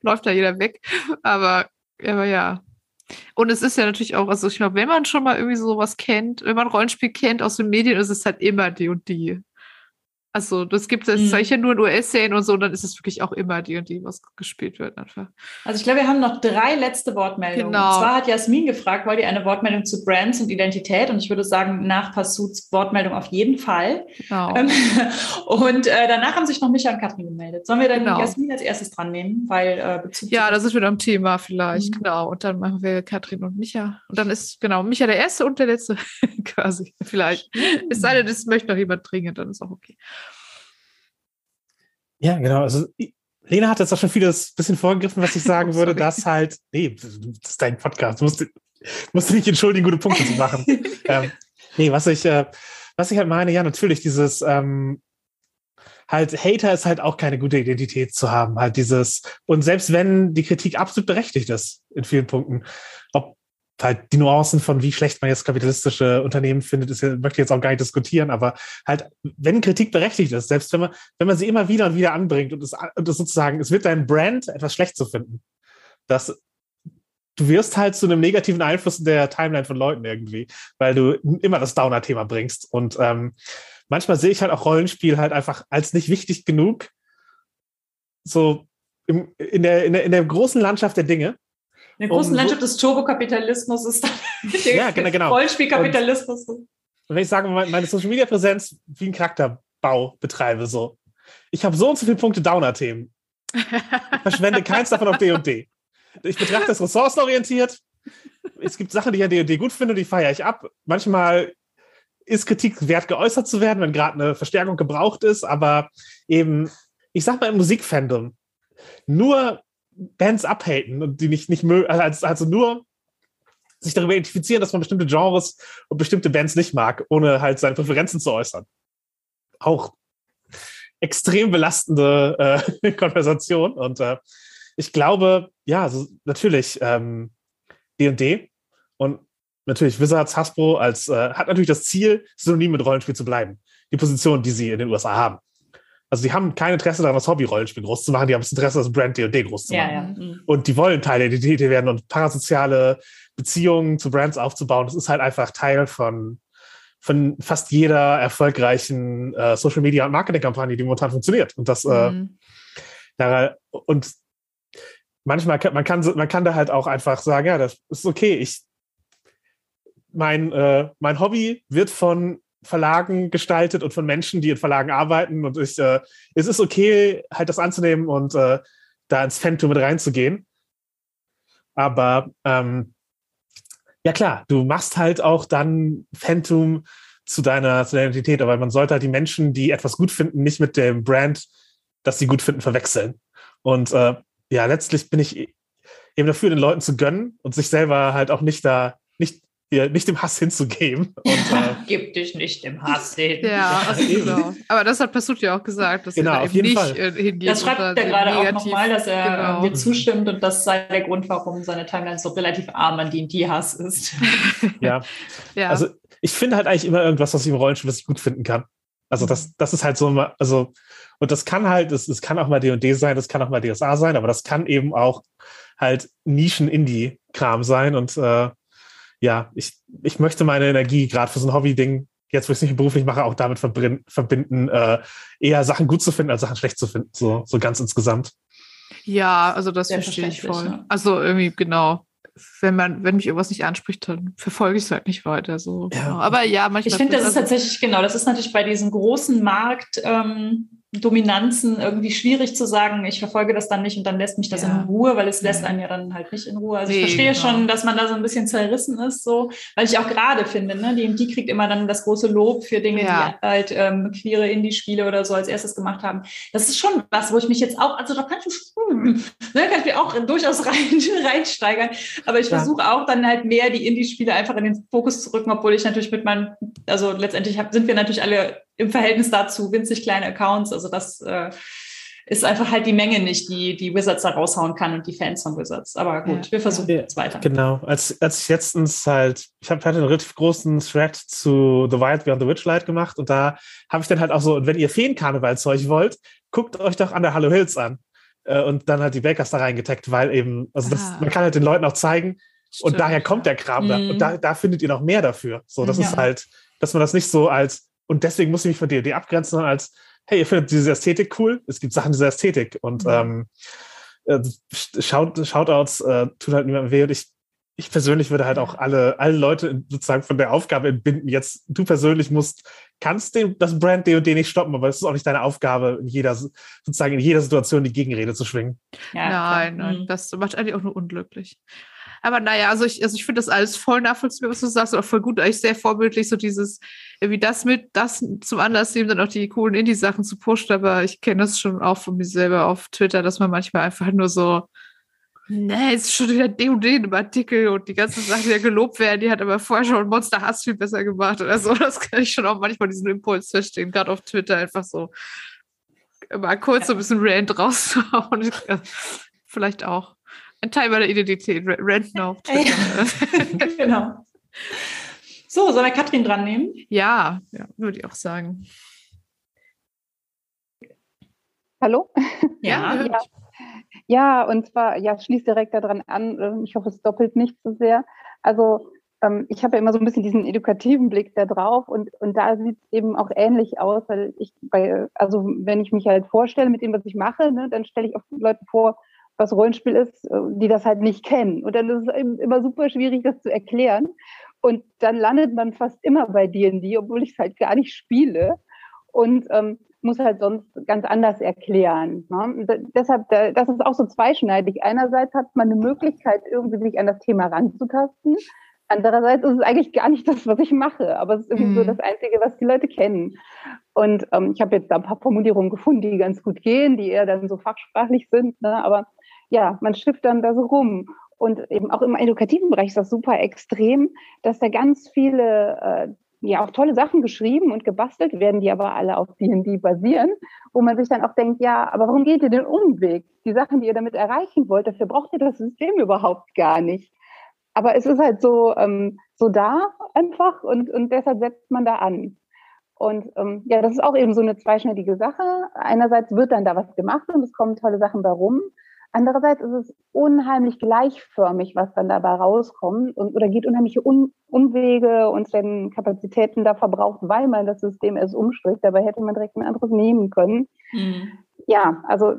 Speaker 2: läuft da jeder weg. Aber, aber ja. Und es ist ja natürlich auch, also ich glaube, wenn man schon mal irgendwie sowas kennt, wenn man Rollenspiel kennt aus den Medien, ist es halt immer D&D. Also das gibt es mhm. ja nur in US-Serien und so, und dann ist es wirklich auch immer die und die, was gespielt wird einfach.
Speaker 1: Also ich glaube, wir haben noch drei letzte Wortmeldungen. Genau. Und zwar hat Jasmin gefragt, wollt ihr eine Wortmeldung zu Brands und Identität? Und ich würde sagen, nach Passuts Wortmeldung auf jeden Fall. Genau. Ähm, und äh, danach haben sich noch Micha und Katrin gemeldet. Sollen wir dann genau. Jasmin als erstes dran nehmen? Weil, äh,
Speaker 2: Bezug ja, das ist wieder am Thema vielleicht, mhm. genau. Und dann machen wir Katrin und Micha. Und dann ist genau Micha der Erste und der Letzte quasi, vielleicht. Mhm. Es sei denn, es möchte noch jemand dringend, dann ist auch okay.
Speaker 6: Ja, genau. Also Lena hat jetzt auch schon vieles bisschen vorgegriffen, was ich sagen oh, würde, dass halt, nee, das ist dein Podcast, du musst, musst nicht entschuldigen, gute Punkte zu machen. ähm, nee, was ich, äh, was ich halt meine, ja, natürlich, dieses, ähm, halt, Hater ist halt auch keine gute Identität zu haben, halt dieses, und selbst wenn die Kritik absolut berechtigt ist, in vielen Punkten, ob halt die Nuancen von wie schlecht man jetzt kapitalistische Unternehmen findet, ist, möchte ich jetzt auch gar nicht diskutieren, aber halt, wenn Kritik berechtigt ist, selbst wenn man, wenn man sie immer wieder und wieder anbringt und es, und es sozusagen, es wird dein Brand etwas schlecht zu finden, dass du wirst halt zu einem negativen Einfluss in der Timeline von Leuten irgendwie, weil du immer das Downer-Thema bringst. Und ähm, manchmal sehe ich halt auch Rollenspiel halt einfach als nicht wichtig genug, so im, in, der, in, der, in der großen Landschaft der Dinge
Speaker 1: in der großen um, Landschaft des Turbokapitalismus ist dann
Speaker 6: ja, genau, genau.
Speaker 1: Rollspielkapitalismus.
Speaker 6: Und, wenn ich sage, meine Social Media Präsenz wie ein Charakterbau betreibe, so. Ich habe so und so viele Punkte Downer-Themen. Ich verschwende keins davon auf D&D. Ich betrachte es ressourcenorientiert. Es gibt Sachen, die ich an D&D gut finde, die feiere ich ab. Manchmal ist Kritik wert, geäußert zu werden, wenn gerade eine Verstärkung gebraucht ist, aber eben, ich sag mal im Musikfandom, nur Bands abhaten und die nicht, nicht mögen, also, also nur sich darüber identifizieren, dass man bestimmte Genres und bestimmte Bands nicht mag, ohne halt seine Präferenzen zu äußern. Auch extrem belastende äh, Konversation. Und äh, ich glaube, ja, also natürlich ähm, D&D und natürlich Wizards, Hasbro als, äh, hat natürlich das Ziel, synonym mit Rollenspiel zu bleiben. Die Position, die sie in den USA haben. Also die haben kein Interesse daran, das Hobby-Rollenspiel groß zu machen, die haben das Interesse, das Brand D&D groß zu machen. Ja, ja. Mhm. Und die wollen Teil der Identität werden und parasoziale Beziehungen zu Brands aufzubauen. Das ist halt einfach Teil von, von fast jeder erfolgreichen äh, Social Media und Marketing-Kampagne, die momentan funktioniert. Und das, äh, mhm. äh, da, und manchmal kann man kann man kann da halt auch einfach sagen, ja, das ist okay. Ich mein äh, mein Hobby wird von Verlagen gestaltet und von Menschen, die in Verlagen arbeiten. Und ich, äh, es ist okay, halt das anzunehmen und äh, da ins Phantom mit reinzugehen. Aber ähm, ja klar, du machst halt auch dann Phantom zu deiner, zu deiner Identität, aber man sollte halt die Menschen, die etwas gut finden, nicht mit dem Brand, das sie gut finden, verwechseln. Und äh, ja, letztlich bin ich eben dafür, den Leuten zu gönnen und sich selber halt auch nicht da, nicht dir nicht dem Hass hinzugeben. Und,
Speaker 1: äh, Gib dich nicht dem Hass hin.
Speaker 2: Ja, also genau. Aber das hat Pesut ja auch gesagt, dass
Speaker 6: genau,
Speaker 2: er
Speaker 6: auf jeden
Speaker 2: nicht
Speaker 6: Fall.
Speaker 2: Äh, hingeht.
Speaker 1: Das schreibt er gerade auch nochmal, dass er genau. mir zustimmt und das sei der Grund, warum seine Timeline so relativ arm an D&D-Hass ist.
Speaker 6: Ja. ja. Also ich finde halt eigentlich immer irgendwas, was ich im Rollenspiel, was ich gut finden kann. Also das, mhm. das ist halt so, also und das kann halt, es, es kann auch mal D&D sein, das kann auch mal DSA sein, aber das kann eben auch halt Nischen-Indie-Kram sein und äh, ja, ich, ich möchte meine Energie gerade für so ein Hobby-Ding, jetzt wo ich es nicht beruflich mache, auch damit verbinden, äh, eher Sachen gut zu finden als Sachen schlecht zu finden, so, so ganz insgesamt.
Speaker 2: Ja, also das verstehe ich voll. Ja. Also irgendwie genau. Wenn man, wenn mich irgendwas nicht anspricht, dann verfolge ich es halt nicht weiter. So. Ja. Aber ja, manchmal.
Speaker 1: Ich finde, das ist tatsächlich genau. Das ist natürlich bei diesem großen Markt ähm, Dominanzen irgendwie schwierig zu sagen, ich verfolge das dann nicht und dann lässt mich das ja. in Ruhe, weil es lässt einen ja dann halt nicht in Ruhe. Also nee, ich verstehe genau. schon, dass man da so ein bisschen zerrissen ist, so, weil ich auch gerade finde, ne, die, die kriegt immer dann das große Lob für Dinge, ja. die halt ähm, queere Indie-Spiele oder so als erstes gemacht haben. Das ist schon was, wo ich mich jetzt auch, also da kann ich, hm, ne, kann ich mir auch durchaus rein, reinsteigern, aber ich ja. versuche auch dann halt mehr die Indie-Spiele einfach in den Fokus zu rücken, obwohl ich natürlich mit meinem, also letztendlich hab, sind wir natürlich alle im Verhältnis dazu winzig kleine Accounts. Also das äh, ist einfach halt die Menge nicht, die die Wizards da raushauen kann und die Fans von Wizards. Aber gut, ja. wir versuchen ja. jetzt weiter.
Speaker 6: Genau. Als, als ich letztens halt, ich habe hatte einen relativ großen Thread zu The Wild Beyond the Witchlight gemacht und da habe ich dann halt auch so, und wenn ihr Feenkarnevalzeug wollt, guckt euch doch an der Hallo Hills an. Äh, und dann halt die Bakers da reingetaggt, weil eben, also das, ah. man kann halt den Leuten auch zeigen, Stimmt. und daher kommt der Kram mhm. da. Und da, da findet ihr noch mehr dafür. So, das ja. ist halt, dass man das nicht so als und deswegen muss ich mich von D&D abgrenzen, sondern als, hey, ihr findet diese Ästhetik cool, es gibt Sachen dieser Ästhetik und mhm. ähm, äh, Shout, Shoutouts äh, tun halt niemandem weh und ich, ich persönlich würde halt auch alle, alle Leute sozusagen von der Aufgabe entbinden. Jetzt, du persönlich musst, kannst den, das Brand D&D nicht stoppen, aber es ist auch nicht deine Aufgabe, in jeder, sozusagen in jeder Situation die Gegenrede zu schwingen.
Speaker 2: Ja, nein, nein, mhm. das macht eigentlich auch nur unglücklich. Aber naja, also ich, also ich finde das alles voll nachvollziehbar, was du sagst, und auch voll gut, eigentlich sehr vorbildlich, so dieses, wie das mit, das zum Anlass nehmen, dann auch die coolen Indie-Sachen zu pushen, aber ich kenne das schon auch von mir selber auf Twitter, dass man manchmal einfach nur so, ne, ist schon wieder D und D im Artikel und die ganzen Sachen, die ja gelobt werden, die hat aber vorher schon Monster Hass viel besser gemacht oder so. Das kann ich schon auch manchmal diesen Impuls verstehen, gerade auf Twitter einfach so mal kurz so ein bisschen Rant rauszuhauen. Vielleicht auch Ein Teil meiner Identität. Rent auf
Speaker 1: genau. So, soll wir Katrin dran nehmen?
Speaker 2: Ja, ja würde ich auch sagen.
Speaker 5: Hallo?
Speaker 1: Ja.
Speaker 5: ja. Ja, und zwar, ja, schließt direkt daran an. Ich hoffe, es doppelt nicht so sehr. Also, ähm, ich habe ja immer so ein bisschen diesen edukativen Blick da drauf und, und da sieht es eben auch ähnlich aus, weil ich bei, also wenn ich mich halt vorstelle mit dem, was ich mache, ne, dann stelle ich auch Leuten vor, was Rollenspiel ist, äh, die das halt nicht kennen. Und dann ist es immer super schwierig, das zu erklären. Und dann landet man fast immer bei D&D, obwohl ich es halt gar nicht spiele. Und ähm, muss halt sonst ganz anders erklären. Ne? deshalb, das ist auch so zweischneidig. Einerseits hat man eine Möglichkeit, irgendwie sich an das Thema ranzutasten. Andererseits ist es eigentlich gar nicht das, was ich mache, aber es ist irgendwie mhm. so das Einzige, was die Leute kennen. Und ähm, ich habe jetzt da ein paar Formulierungen gefunden, die ganz gut gehen, die eher dann so fachsprachlich sind. Ne? Aber ja, man schifft dann da so rum. Und eben auch im edukativen Bereich ist das super extrem, dass da ganz viele äh, ja auch tolle Sachen geschrieben und gebastelt werden, die aber alle auf D&D basieren, wo man sich dann auch denkt, ja, aber warum geht ihr den Umweg? Die Sachen, die ihr damit erreichen wollt, dafür braucht ihr das System überhaupt gar nicht. Aber es ist halt so, ähm, so da einfach und, und deshalb setzt man da an. Und ähm, ja, das ist auch eben so eine zweischneidige Sache. Einerseits wird dann da was gemacht und es kommen tolle Sachen da rum. Andererseits ist es unheimlich gleichförmig, was dann dabei rauskommt und oder geht unheimliche Un Umwege und werden Kapazitäten da verbraucht, weil man das System erst umstrickt. Dabei hätte man direkt ein anderes nehmen können. Mhm. Ja, also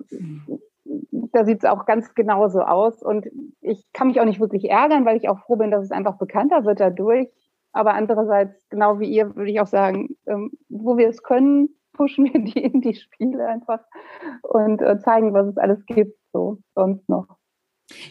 Speaker 5: da sieht es auch ganz genauso aus. Und ich kann mich auch nicht wirklich ärgern, weil ich auch froh bin, dass es einfach bekannter wird dadurch. Aber andererseits, genau wie ihr, würde ich auch sagen, ähm, wo wir es können, pushen wir die in die Spiele einfach und äh, zeigen, was es alles gibt, so sonst noch.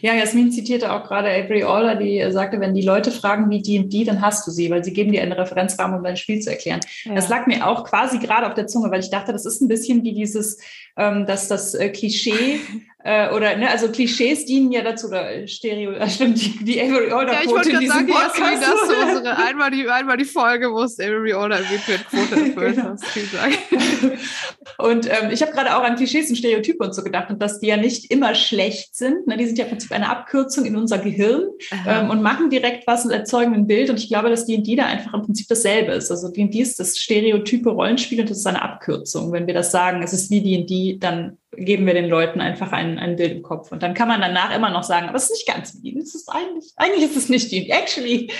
Speaker 1: Ja, Jasmin zitierte auch gerade Avery Aller, die sagte, wenn die Leute fragen, wie die und die, dann hast du sie, weil sie geben dir einen Referenzrahmen, um dein Spiel zu erklären. Ja. Das lag mir auch quasi gerade auf der Zunge, weil ich dachte, das ist ein bisschen wie dieses, ähm, dass das äh, Klischee äh, oder ne, also Klischees dienen ja dazu oder Stereo, äh, stimmt die, die Avery Alder
Speaker 2: ja, ich wollte gerade sagen, Jasmin, das ist unsere einmal die einmal die Folge, wo es Avery Alder erwähnt wird, Quote erfüllt genau. hast.
Speaker 1: Und ähm, ich habe gerade auch an Klischees und Stereotype und so gedacht und dass die ja nicht immer schlecht sind. Ne? Die sind ja im Prinzip eine Abkürzung in unser Gehirn ähm, und machen direkt was und erzeugen ein Bild. Und ich glaube, dass D&D da einfach im Prinzip dasselbe ist. Also D&D ist das stereotype Rollenspiel und das ist eine Abkürzung. Wenn wir das sagen, es ist wie D&D, dann geben wir den Leuten einfach ein, ein Bild im Kopf. Und dann kann man danach immer noch sagen, aber es ist nicht ganz wie. Es ist eigentlich, eigentlich ist es nicht die. Actually.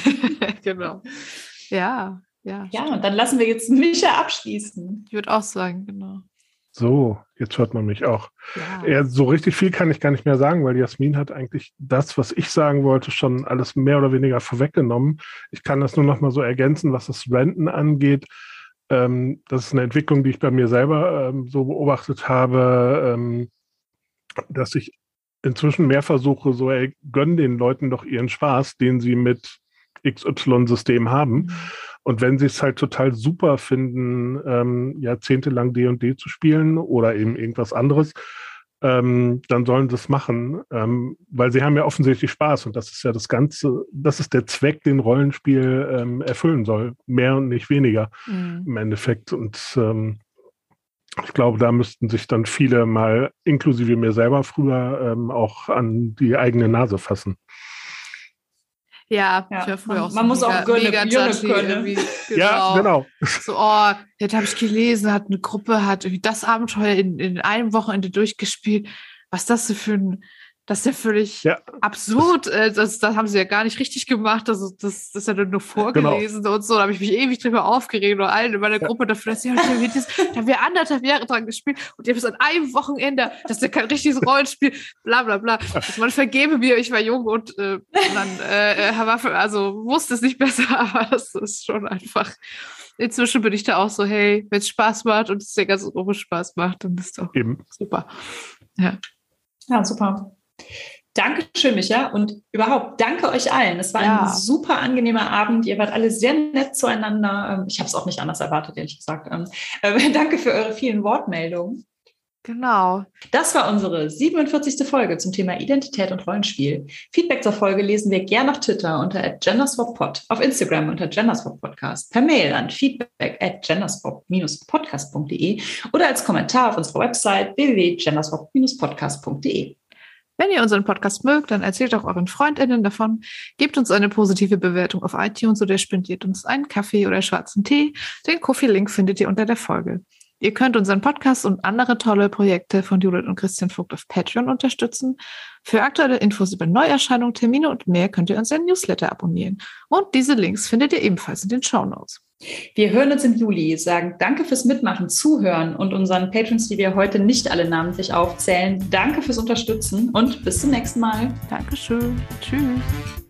Speaker 2: genau. Ja, ja.
Speaker 1: Ja, und dann lassen wir jetzt Micha abschließen.
Speaker 2: Ich würde auch sagen, genau.
Speaker 3: So, jetzt hört man mich auch. Ja. ja. so richtig viel kann ich gar nicht mehr sagen, weil Jasmin hat eigentlich das, was ich sagen wollte, schon alles mehr oder weniger vorweggenommen. Ich kann das nur noch mal so ergänzen, was das Renten angeht. Ähm, das ist eine Entwicklung, die ich bei mir selber ähm, so beobachtet habe, ähm, dass ich inzwischen mehr versuche, so, ey, gönn den Leuten doch ihren Spaß, den sie mit XY-System haben. Mhm. Und wenn sie es halt total super finden, ähm, jahrzehntelang D&D zu spielen oder eben irgendwas anderes, ähm, dann sollen sie es machen, ähm, weil sie haben ja offensichtlich Spaß und das ist ja das Ganze, das ist der Zweck, den Rollenspiel ähm, erfüllen soll, mehr und nicht weniger mhm. im Endeffekt und ähm, ich glaube, da müssten sich dann viele mal, inklusive mir selber früher, ähm, auch an die eigene Nase fassen.
Speaker 2: Ja,
Speaker 1: ja. ich war früher man, auch so Man muss mega, auch gönnen, mega gönnen.
Speaker 3: Genau. Ja, genau.
Speaker 2: So, oh, jetzt habe ich gelesen, hat eine Gruppe, hat irgendwie das Abenteuer in, in einem Wochenende durchgespielt. Was ist das für ein das ist ja völlig ja. absurd. Äh, das, das haben sie ja gar nicht richtig gemacht. Also, das, das ist ja nur genau. vorgelesen genau. und so. Da habe ich mich ewig drüber aufgeregt und allen in meiner ja. Gruppe dafür, dass ja, da haben wir anderthalb Jahre dran gespielt und die haben es an einem Wochenende, das ist ja kein richtiges Rollenspiel, bla bla bla. Also man vergebe mir, ich war jung und äh, dann äh, äh also wusste es nicht besser, aber das ist schon einfach. Inzwischen bin ich da auch so, hey, wenn es Spaß macht und es der ganze Gruppe Spaß macht, dann ist doch Eben. super. Ja.
Speaker 1: Ja, super. Dankeschön, Micha. Und überhaupt danke euch allen. Es war ja. ein super angenehmer Abend. Ihr wart alle sehr nett zueinander. Ähm, ich habe es auch nicht anders erwartet, ehrlich gesagt. Ähm, äh, danke für eure vielen Wortmeldungen.
Speaker 2: Genau.
Speaker 1: Das war unsere 47. Folge zum Thema Identität und Rollenspiel. Feedback zur Folge lesen wir gerne auf Twitter unter genderswappod, auf Instagram unter genderswappodcast, per Mail an feedback at genderswap-podcast.de oder als Kommentar auf unserer Website www.genderswap-podcast.de.
Speaker 2: Wenn ihr unseren Podcast mögt, dann erzählt auch euren FreundInnen davon, gebt uns eine positive Bewertung auf iTunes oder spendiert uns einen Kaffee oder schwarzen Tee. Den Kofi-Link findet ihr unter der Folge. Ihr könnt unseren Podcast und andere tolle Projekte von Judith und Christian Vogt auf Patreon unterstützen. Für aktuelle Infos über Neuerscheinungen, Termine und mehr könnt ihr unseren Newsletter abonnieren. Und diese Links findet ihr ebenfalls in den Show Notes.
Speaker 1: Wir hören uns im Juli, sagen Danke fürs Mitmachen, Zuhören und unseren Patrons, die wir heute nicht alle namentlich aufzählen. Danke fürs Unterstützen und bis zum nächsten Mal.
Speaker 2: Dankeschön. Tschüss.